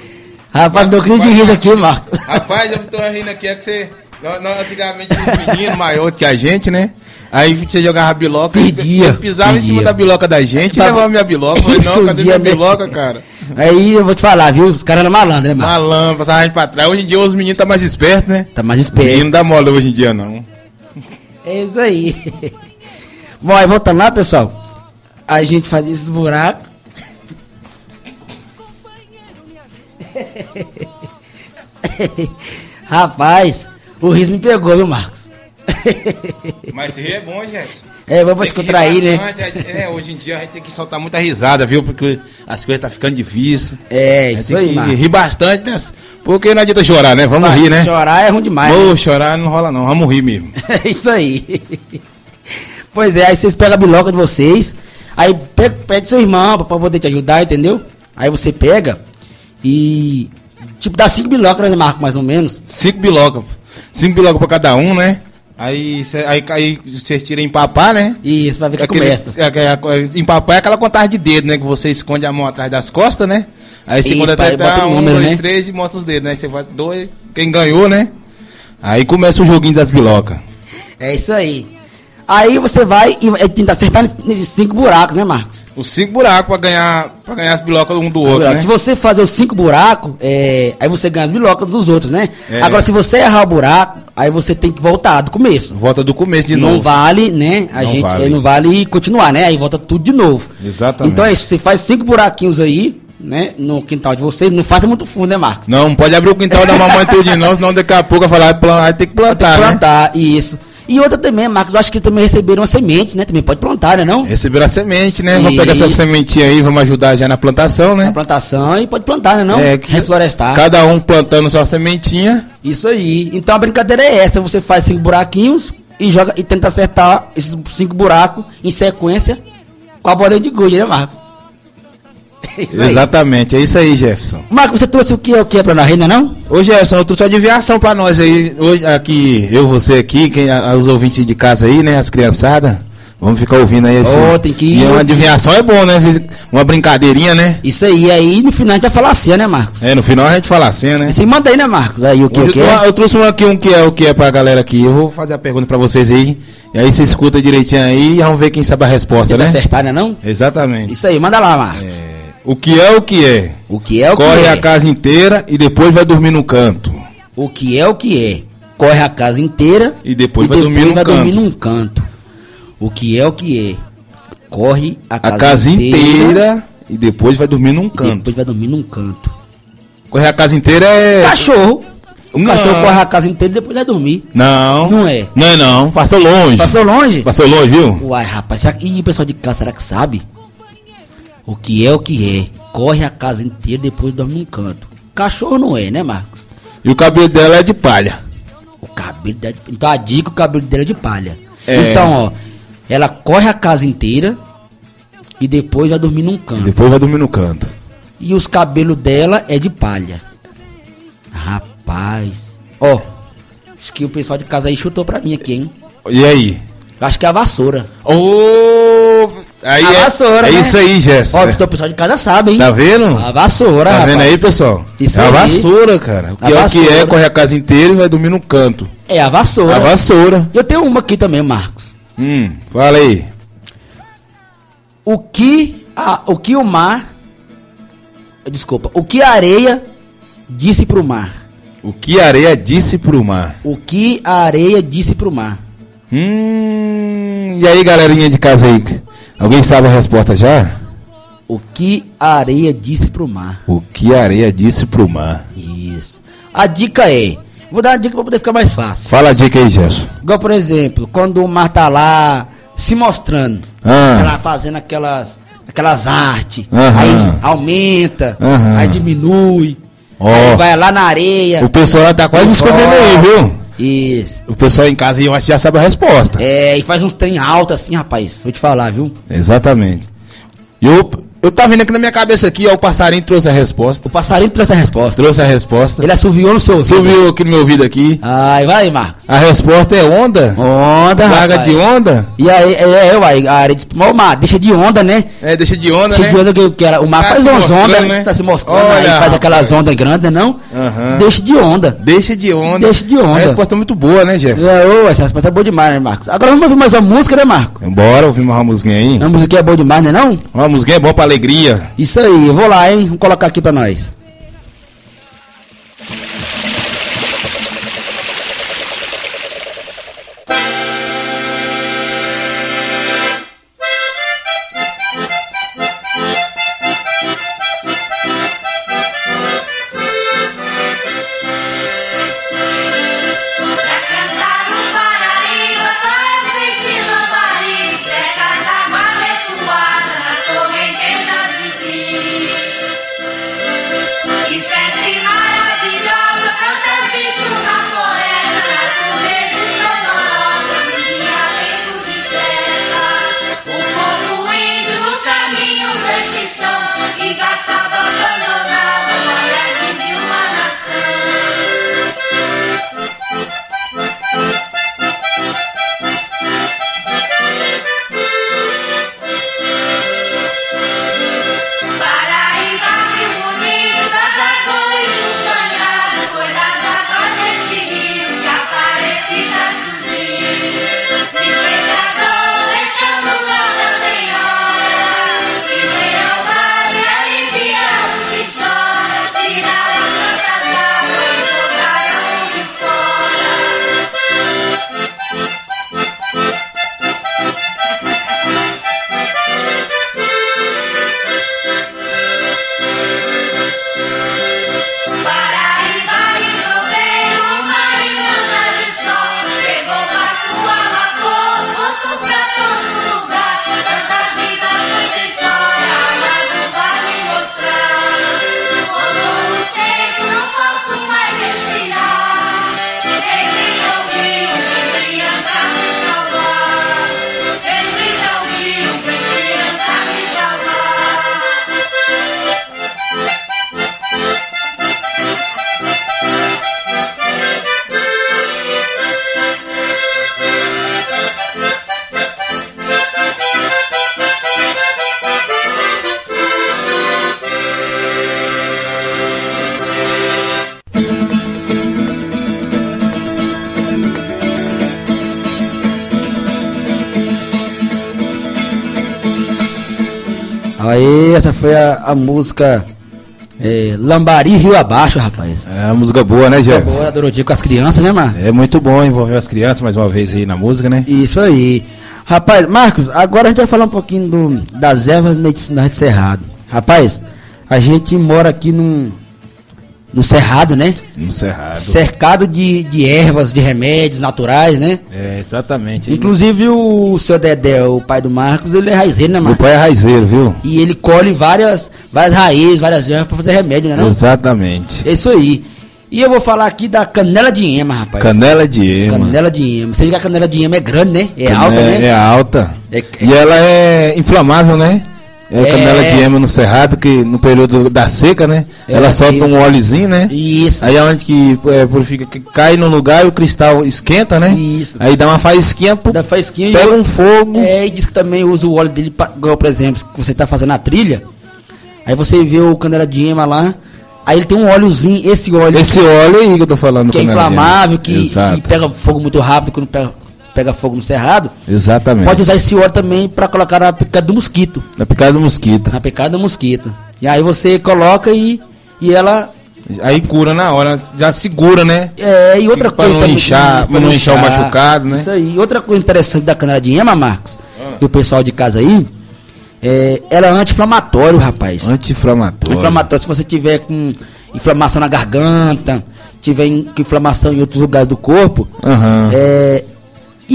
Rapaz, meu crise de riso aqui, Marco. Rapaz, eu tô rindo aqui, é que você. Nós, antigamente um menino maior que a gente, né? Aí você jogava biloca. Perdia, eu pisava em cima da biloca da gente e levava minha biloca. Eu Falei, não, cadê minha né? biloca, cara? Aí eu vou te falar, viu? Os caras eram malandros, né, Marco? Malandro, passava a gente pra trás. Hoje em dia os meninos tá mais espertos, né? Tá mais esperto. meninos não dá mole hoje em dia, não. É isso aí. Bom, aí voltando lá, pessoal. A gente fazia esses buracos. Rapaz, o riso me pegou, viu, Marcos? Mas rir é bom, gente. É, vamos descontrair, né? É, hoje em dia a gente tem que soltar muita risada, viu? Porque as coisas tá ficando difíceis. É, isso aí, Marcos. rir bastante, né? Porque não adianta chorar, né? Vamos Mas rir, né? Chorar é ruim demais. Né? chorar não rola não, vamos rir mesmo. É isso aí. Pois é, aí vocês pegam a biloca de vocês, aí pe- pede seu irmão pra pra poder te ajudar, entendeu? Aí você pega e. Tipo, dá cinco bilocas, né, Marco, mais ou menos. Cinco bilocas. Cinco bilocas pra cada um, né? Aí cê- aí, aí vocês tiram empapar, né? Você vai ver que Aquele- começa. é, é, é, empapar é aquela contagem de dedo, né? Que você esconde a mão atrás das costas, né? Aí você Isso, conta até tá, um, número, dois, né? três e mostra os dedos, né? Você vai dois, quem ganhou, né? Aí começa o joguinho das bilocas. É isso aí. Aí você vai e vai tentar acertar nesses cinco buracos, né, Marcos? Os cinco buracos pra ganhar, pra ganhar as bilocas um do outro, né? Se você fazer os cinco buracos, é, aí você ganha as bilocas dos outros, né? É. Agora, se você errar o buraco, aí você tem que voltar do começo. Volta do começo de não novo. vale, né? A Não gente vale. eh, não vale continuar, né? Aí volta tudo de novo. Exatamente. Então é isso, você faz cinco buraquinhos aí, né? No quintal de vocês, não faça muito fundo, né, Marcos? Não, não pode abrir o quintal da mamãe tudinho não, senão daqui a pouco vai falar, "Plan- aí tem que plantar, né? plantar, isso. E outra também, Marcos, eu acho que também receberam uma semente, né? Também pode plantar, né? Não? Receberam a semente, né? Vamos pegar essa sementinha aí, vamos ajudar já na plantação, né? Na plantação e pode plantar, né? Não? É, que- Reflorestar. Cada um plantando sua sementinha. Isso aí. Então a brincadeira é essa: você faz cinco buraquinhos e joga e tenta acertar esses cinco buracos em sequência com a bolinha de gude, né, Marcos? É. Exatamente, é isso aí, Jefferson. Marcos, você trouxe o que, o que pra nós ainda não? Ô Jefferson, eu trouxe uma adivinhação pra nós aí. Hoje, aqui, eu, você aqui, quem, os ouvintes de casa aí, né? As criançadas. Vamos ficar ouvindo aí esse. Ô, tem que ir E uma adivinhação é bom, né? Uma brincadeirinha, né? Isso aí, aí no final a gente vai falar assim, né, Marcos? É, no final a gente fala assim, né? Você manda aí, né, Marcos? Aí o que, o que eu, é? eu trouxe um aqui, um que é o que é pra galera aqui. Eu vou fazer a pergunta pra vocês aí. E aí você escuta direitinho aí e vamos ver quem sabe a resposta, Tenta né? acertar, né, não? Exatamente. Isso aí, manda lá, Marcos. O que é o que é? O que é o Corre que é? a casa inteira e depois vai dormir no canto. O que é o que é? Corre a casa inteira E depois vai dormir num vai canto. dormir num canto. O que é o que é? Corre a A casa, casa inteira, inteira e depois vai dormir num e canto. depois vai dormir num canto. Correr a casa inteira é. Cachorro. O Não. cachorro corre a casa inteira e depois vai dormir. Não. Não é. Não é não. Passou longe. Passou longe? Passou longe, viu? Uai, rapaz, será... e o pessoal de casa, será que sabe? O que é o que é? Corre a casa inteira e depois dorme num canto. Cachorro não é, né, Marcos? E o cabelo dela é de palha. O cabelo dela... Então a dica, o cabelo dela é de palha. É. Então, ó, ela corre a casa inteira e depois vai dormir num E canto. depois vai dormir no canto. E os cabelos dela é de palha. Rapaz. Ó, acho que o pessoal de casa aí chutou pra mim aqui, hein? E aí? Eu acho que é a vassoura. Ô! Aí a é, vassoura, é né? isso aí, Gerson. Ó, então o pessoal de casa sabe, hein? Tá vendo? A vassoura, Tá rapaz. vendo aí, pessoal? Isso é a aí. vassoura, cara. O que A é o que é, corre a casa inteira e vai dormir no canto. É a vassoura. A vassoura. Eu tenho uma aqui também, Marcos. Hum, fala aí. O que a, o que o mar Desculpa, o que a areia disse pro mar? O que a areia disse pro mar? O que a areia disse pro mar? Hum, e aí, galerinha de casa aí? Alguém sabe a resposta já? O que a areia disse pro mar? O que a areia disse pro mar? Isso. A dica é, vou dar uma dica pra poder ficar mais fácil. Fala a dica aí, Gerson. Igual, por exemplo, quando o mar tá lá se mostrando, Ah. tá lá fazendo aquelas aquelas artes, Aham. aí aumenta, Aham. aí diminui, Ó. aí vai lá na areia. O pessoal tá quase descobrindo aí, viu? Isso. O pessoal em casa eu acho que já sabe a resposta. É, e faz uns trem alto assim, rapaz. Vou te falar, viu? Exatamente. E eu, eu tava vendo aqui na minha cabeça aqui, ó, o passarinho trouxe a resposta. O passarinho trouxe a resposta. Trouxe a resposta. Ele assoviou no seu ouvido. Ouviu aqui no meu ouvido aqui? Ai, vai aí, Marcos. A resposta é onda? Onda, rapaz. de onda? E aí, é, é, uai, a área de o mar, deixa de onda, né? É, deixa de onda, Deixa né? de onda que, que era, o mar Tá faz umas ondas, né? né? Tá se mostrando, Olha, aí faz rapaz. aquelas ondas grandes, não? Aham. Deixa de onda. Deixa de onda. Deixa de onda. A resposta é muito boa, né, Jeff? É, ô, essa resposta é boa demais, né, Marcos? Agora vamos ouvir mais uma música, né, Marcos? Bora ouvir uma musiquinha aí. A música é boa demais, né, não? Uma musiquinha é bom pra alegria. Isso aí, eu vou lá, hein? Vamos colocar aqui pra nós. A, música é, Lambari Rio Abaixo, rapaz. É uma música boa, né, Boa, Jefferson? da Dorotinha com as crianças, né, Marcos? É muito bom envolver as crianças mais uma vez aí na música, né? Isso aí. Rapaz, Marcos, agora a gente vai falar um pouquinho do, das ervas medicinais de Cerrado. Rapaz, a gente mora aqui num, no Cerrado, né? No Cerrado. Cercado de, de ervas, de remédios naturais, né? É, exatamente. Inclusive o seu Dedé, o pai do Marcos, ele é raizeiro, né, Marcos? pai é raizeiro, viu? E ele colhe várias, várias raízes, várias ervas pra fazer remédio, né? Não? Exatamente. É isso aí. E eu vou falar aqui da canela de ema, rapaz. Canela de ema. Canela de ema. Você vê que a canela de ema é grande, né? É Canela- alta, né? É alta. É- E ela é inflamável, né? É, É. canela de ema no cerrado, que no período da seca, né? É, ela solta um óleozinho, né? Isso. Aí é onde que é, purifica, que cai no lugar e o cristal esquenta, né? Isso. Aí dá uma faísquinha, Da faísquinha pega um fogo. É, e diz que também usa o óleo dele, pra, igual, por exemplo, que você tá fazendo a trilha. Aí você vê o canela de ema lá. Aí ele tem um óleozinho, esse óleo Esse óleo aí que eu tô falando. que é inflamável, que, que pega fogo muito rápido quando pega, pega fogo no cerrado. Exatamente. Pode usar esse óleo também pra colocar na picada do mosquito. Na picada do mosquito. Na picada do mosquito. E aí você coloca e, e ela. Aí cura na hora, já segura, né? É, e outra Pra coisa. não inchar- pra não inchar o machucado, né? Isso aí. Outra coisa interessante da canela de ema, Marcos, Ah. e o pessoal de casa aí, é, ela é anti-inflamatório, rapaz. Anti-inflamatório. Inflamatório, se você tiver com inflamação na garganta, tiver inflamação em outros lugares do corpo, Aham. é,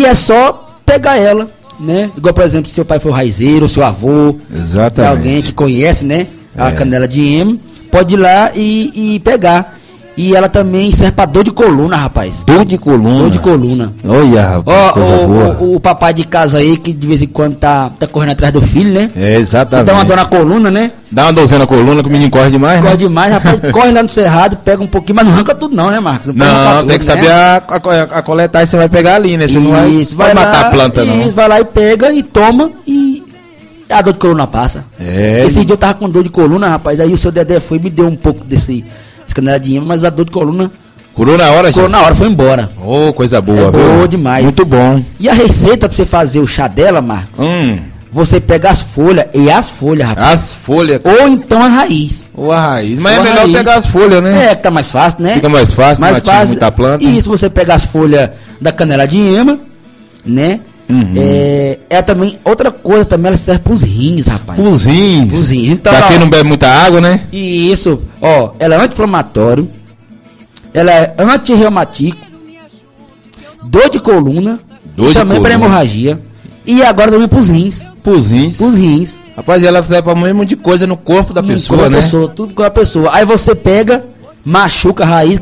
e é só pegar ela, né? Igual, por exemplo, se seu pai for raizeiro, seu avô, Exatamente. alguém que conhece, né? A É. canela de ema, pode ir lá e, e pegar. E ela também serve pra dor de coluna, rapaz. Dor de coluna. Dor de coluna. Olha, rapaz, Ó, coisa o, boa. o- o papai de casa aí que de vez em quando tá, tá correndo atrás do filho, né? É, exatamente. dá uma dor na coluna, né? Dá uma dorzinha na coluna que o menino corre demais, Corre né? demais, rapaz, corre lá no cerrado, pega um pouquinho, mas não arranca tudo não, né, Marcos? Não, tudo, tem que né? saber a, a, a coletar e você vai pegar ali, né? Você não vai, Isso, vai matar lá, a planta, não. Isso, vai lá e pega e toma e a dor de coluna passa. É, Esse dia eu tava com dor de coluna, rapaz, aí o seu Dedé foi e me deu um pouco desse escaneladinho, mas a dor de coluna curou na hora, curou gente. na hora, foi embora. Ô, coisa boa, É viu? boa demais. Muito bom. E a receita pra você fazer o chá dela, Marcos, Hum, você pega as folhas e as folhas, rapaz. as folhas Ou então a raiz. ou a raiz. Mas Ou é melhor raiz. pegar as folhas, né? É, que tá mais fácil, né? Fica mais fácil, não atinge muita planta. Isso, você pega as folhas da canela de ema, né? Uhum. É, é também, outra coisa também, ela serve pros rins, rapaz. Os rins. Os rins. Então, pra ó, quem não bebe muita água, né? E isso, ó, ela é anti-inflamatório, ela é anti-reumatíco, dor de coluna, Dor de também para hemorragia, e agora também pros rins. Pros rins. Pros rins. Rapaz, ela serve pra um monte de coisa no corpo da Hum, pessoa, a né? pessoa, tudo com a pessoa. Aí você pega, machuca a raiz.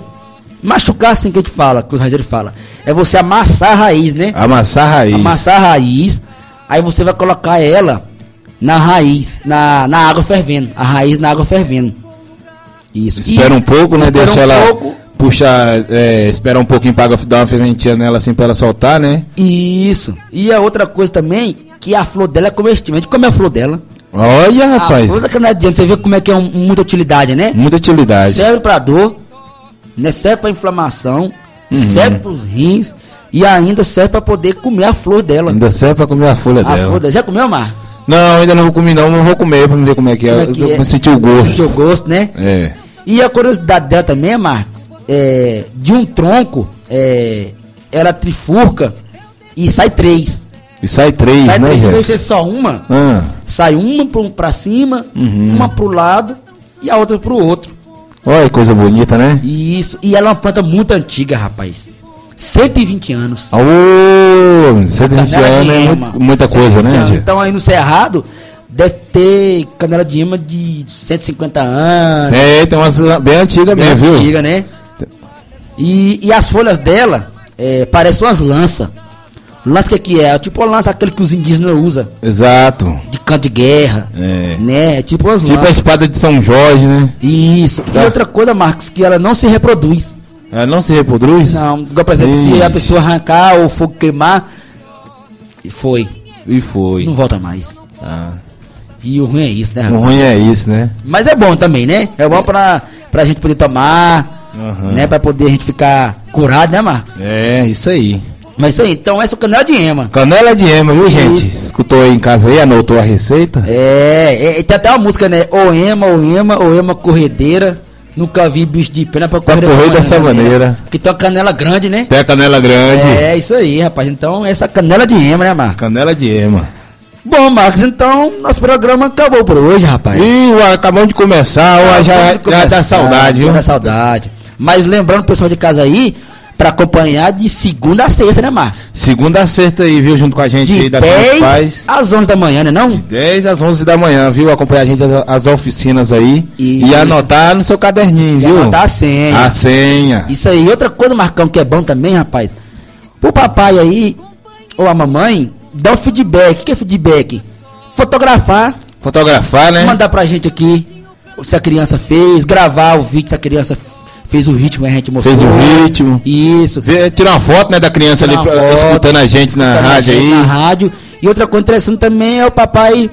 Machucar assim que a gente fala, que os raizeiros falam. É você amassar a raiz, né? Amassar a raiz. Amassar a raiz. Aí você vai colocar ela na raiz, na, na água fervendo. A raiz na água fervendo. Isso. Espera E um pouco, né? Deixa um ela pouco. puxar, é, espera um pouquinho pra água dar uma ferventinha nela assim pra ela soltar, né? Isso. E a outra coisa também, que a flor dela é comestível. A gente come a flor dela. Olha, A rapaz. flor da canadiana, você vê como é que é um- muita utilidade, né? Muita utilidade. Serve pra dor, né? serve pra inflamação, Uhum. serve pros rins e ainda serve pra poder comer a flor dela. Ainda serve pra comer a folha a dela. Já comeu, Marcos? Não, ainda não vou comer não, mas vou comer pra ver como é que é. Como é Eu é? vou sentir o gosto. Sentiu o gosto, né? É. E a curiosidade dela também, Marcos, é, de um tronco, é, ela trifurca e sai três. E sai três, sai né, três, gente? ser só uma, Ah, sai uma pro, pra cima, Uhum. uma pro lado e a outra pro outro. Olha que coisa bonita, né? Isso, e ela é uma planta muito antiga, rapaz. 120 anos. Ô, 120 Canela de anos é ema. muita coisa, 120 né, anos. gente? Então aí no Cerrado deve ter canela de ema de 150 anos. É, tem umas bem antigas bem mesmo, viu? antiga, né? E, e as folhas dela é, parecem umas lanças. Lança que que é? Tipo uma lança aquele que os indígenas usam Exato. de canto de guerra. É. Né? É tipo umas Tipo a lanças. espada de São Jorge, né? Isso. Tá. E outra coisa, Marcos, que ela não se reproduz. Ela não se reproduz? Não, igual, por exemplo, se a Ixi. pessoa arrancar ou o fogo queimar, e foi. E foi. Não volta mais. Ah. E o ruim é isso, né, O rapaz? ruim é isso, né? Mas é bom também, né? É bom pra, pra gente poder tomar, Aham. né? Pra poder a gente ficar curado, né, Marcos? É, isso aí. Mas isso aí, então essa é o canela de ema. Canela de ema, viu, gente? Isso. Escutou aí em casa aí, anotou a receita? É, é, tem até uma música, né? O ema, o ema, o ema corredeira. Nunca vi bicho de pena pra correr, correr dessa maneira. Que tem uma canela grande, né? Tem a canela grande. É, isso aí, rapaz. Então, essa canela de ema, né, Marcos? Canela de ema. Bom, Marcos, então nosso programa acabou por hoje, rapaz. Ih, acabamos de começar, já, de já dá começar, saudade, viu? já dá saudade. Mas lembrando o pessoal de casa aí, pra acompanhar de segunda a sexta, né, Marcos? Segunda a sexta aí, viu, junto com a gente De aí da Turma que 10 Faz. às 11 da manhã, né, não? 10 às 11 da manhã, viu? Acompanhar a gente às- oficinas aí. E Isso. anotar no seu caderninho, E viu? anotar a senha. A senha. Isso aí. Outra coisa, Marcão, que é bom também, rapaz. Pro papai aí, ou a mamãe, dá um feedback. O que é feedback? Fotografar, Fotografar, né? mandar pra gente aqui se a criança fez, gravar o vídeo se a criança f- fez o ritmo, a gente mostrou. Fez o ritmo. Isso. Vê- tirar uma foto, né, da criança ali, pra- foto, escutando a gente na a rádio aí. Na rádio. E outra coisa interessante também é o papai,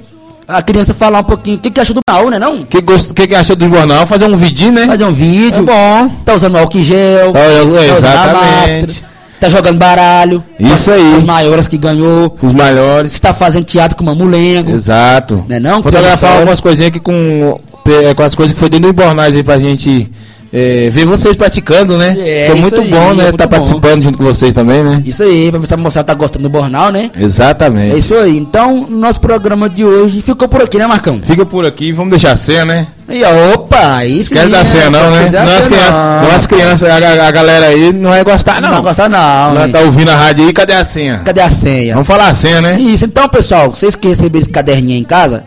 a criança falar um pouquinho o que, que achou do canal, né não? O que, gost... que, que achou do jornal? Fazer um vidinho, né? Fazer um vídeo. É bom. Tá usando álcool gel. É, é, tá a exatamente. máscara, Tá jogando baralho. Isso aí. Os maiores que ganhou. Os maiores. Está fazendo teatro com mamulengo. Exato. Né não? Fotografar algumas coisinhas aqui com, é, com as coisas que foi dentro do Bornais aí pra gente é, ver vocês praticando, né? É, isso muito aí, bom, né? é Tá muito bom. participando junto com vocês também, né? Isso aí, pra você mostrar que tá gostando do Bornal, né? Exatamente. É isso aí. Então, nosso programa de hoje ficou por aqui, né, Marcão? Fica por aqui, vamos deixar a senha, né? E opa, isso Quer dar senha não, né? As, crianças, crianças, a, a- galera aí não vai gostar, Não, não. vai gostar não. Nós tá ouvindo a rádio aí, cadê a senha? Cadê a senha? Vamos falar a senha, né? Isso, então, pessoal, vocês que receberam esse caderninho em casa,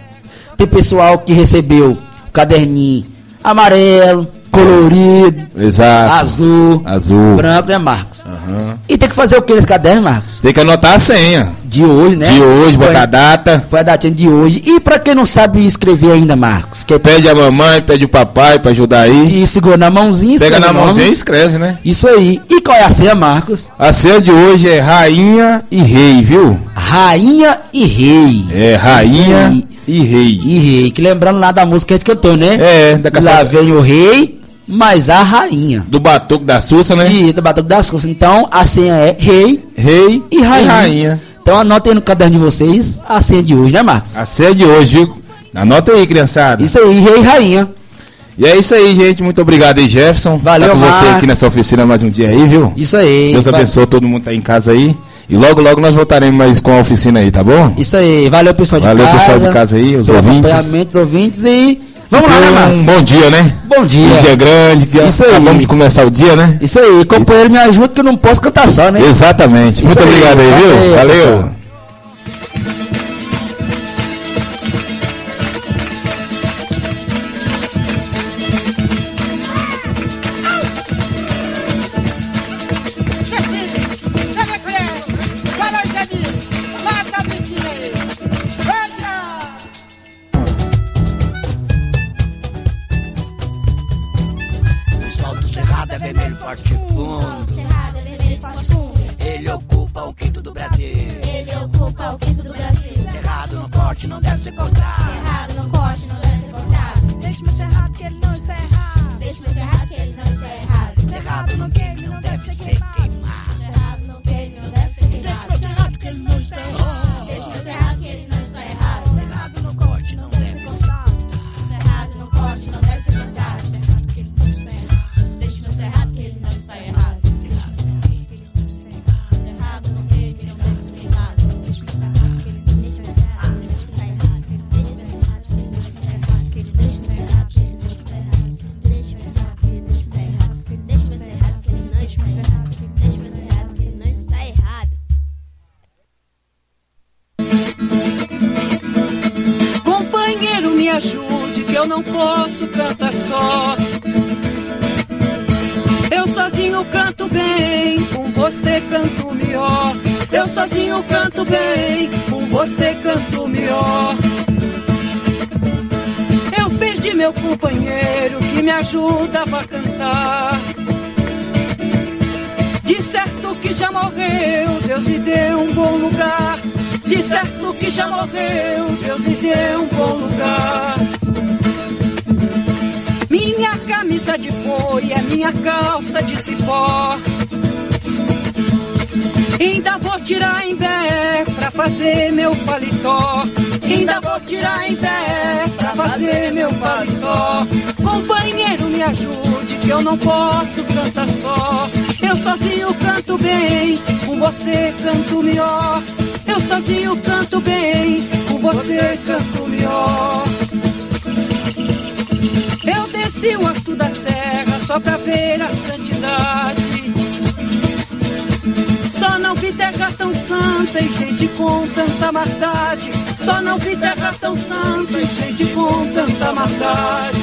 tem pessoal que recebeu o caderninho amarelo, colorido, Exato. azul, Azul. branco, né, Marcos? Aham. E tem que fazer o que nesse caderno, Marcos? Tem que anotar a senha. De hoje, né? De hoje, Põe- botar a data. Põe a datinha de hoje. E pra quem não sabe escrever ainda, Marcos, que Pede a mamãe, pede o papai pra ajudar aí. e segura na mãozinha, Pega na mãozinha e escreve, né? Isso aí. E qual é a senha, Marcos? A senha de hoje é rainha e rei, viu? Rainha e Rei. É, rainha e rei. E Rei. Que lembrando lá da música que a gente cantou, né? É, da Lá caçada. vem o rei, mas a rainha. Do batuque da Sussa, né? E do Batuque das Coisas. Então, a senha é rei Rei e rainha. rainha. Então, anotem aí no caderno de vocês a senha de hoje, né, Marcos? A senha de hoje, viu? Anota aí, criançada. Isso aí, rei e rainha. E é isso aí, gente. Muito obrigado aí, Jefferson. Valeu, tá com você Marcos. aqui nessa oficina mais um dia aí, viu? Isso aí. Deus Va- abençoe todo mundo tá em casa aí. E logo, logo nós voltaremos mais com a oficina aí, tá bom? Isso aí. Valeu, pessoal de Valeu, casa. pessoal de casa aí, os ouvintes. acompanhamento, os ouvintes e... Vamos lá, né, Tenham Marcos? um bom dia, né? Bom dia. Um dia grande, que Isso aí. acabamos de começar o dia, né? Isso aí. Companheiro, me ajuda que eu não posso cantar só, né? Exatamente. Muito aí. obrigado aí, viu? Valeu, Valeu. Não posso cantar só. Eu sozinho canto bem, com você canto melhor. Eu sozinho canto bem, com você canto melhor. Eu perdi meu companheiro que me ajudava a cantar. De certo que já morreu, Deus lhe deu um bom lugar. De certo que já morreu, Deus lhe deu um bom lugar. Minha camisa de folha, minha calça de cipó. Ainda vou tirar em pé pra fazer meu paletó. Ainda vou tirar em pé pra fazer meu paletó. Companheiro, me ajude, que eu não posso cantar só. Eu sozinho canto bem, com você canto melhor. Eu sozinho canto bem, com você canto melhor. Desci o alto da serra só pra ver a santidade. Só não vi terra tão santa e gente com tanta maldade. Só não vi terra tão santa e gente com tanta maldade.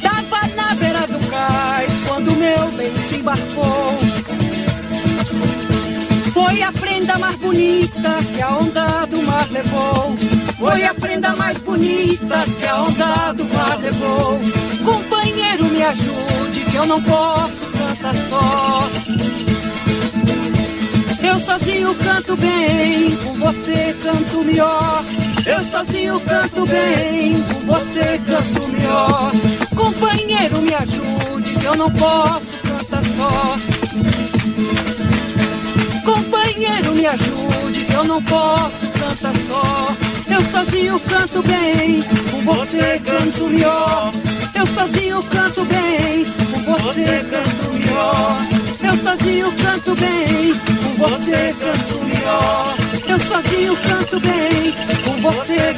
Tava na beira do cais quando meu bem se embarcou. Foi a prenda mais bonita que a onda do mar levou. Foi a prenda mais bonita que a onda do mar levou. Companheiro, me ajude, que eu não posso cantar só. Eu sozinho canto bem, com você canto melhor. Eu sozinho canto bem, com você canto melhor. Companheiro, me ajude, que eu não posso cantar só. Companheiro, me ajude, que eu não posso cantar só. Eu sozinho canto bem, com você canto melhor. Eu sozinho canto bem, com você canto melhor. Eu sozinho canto bem, com você canto melhor. Eu sozinho canto bem, com você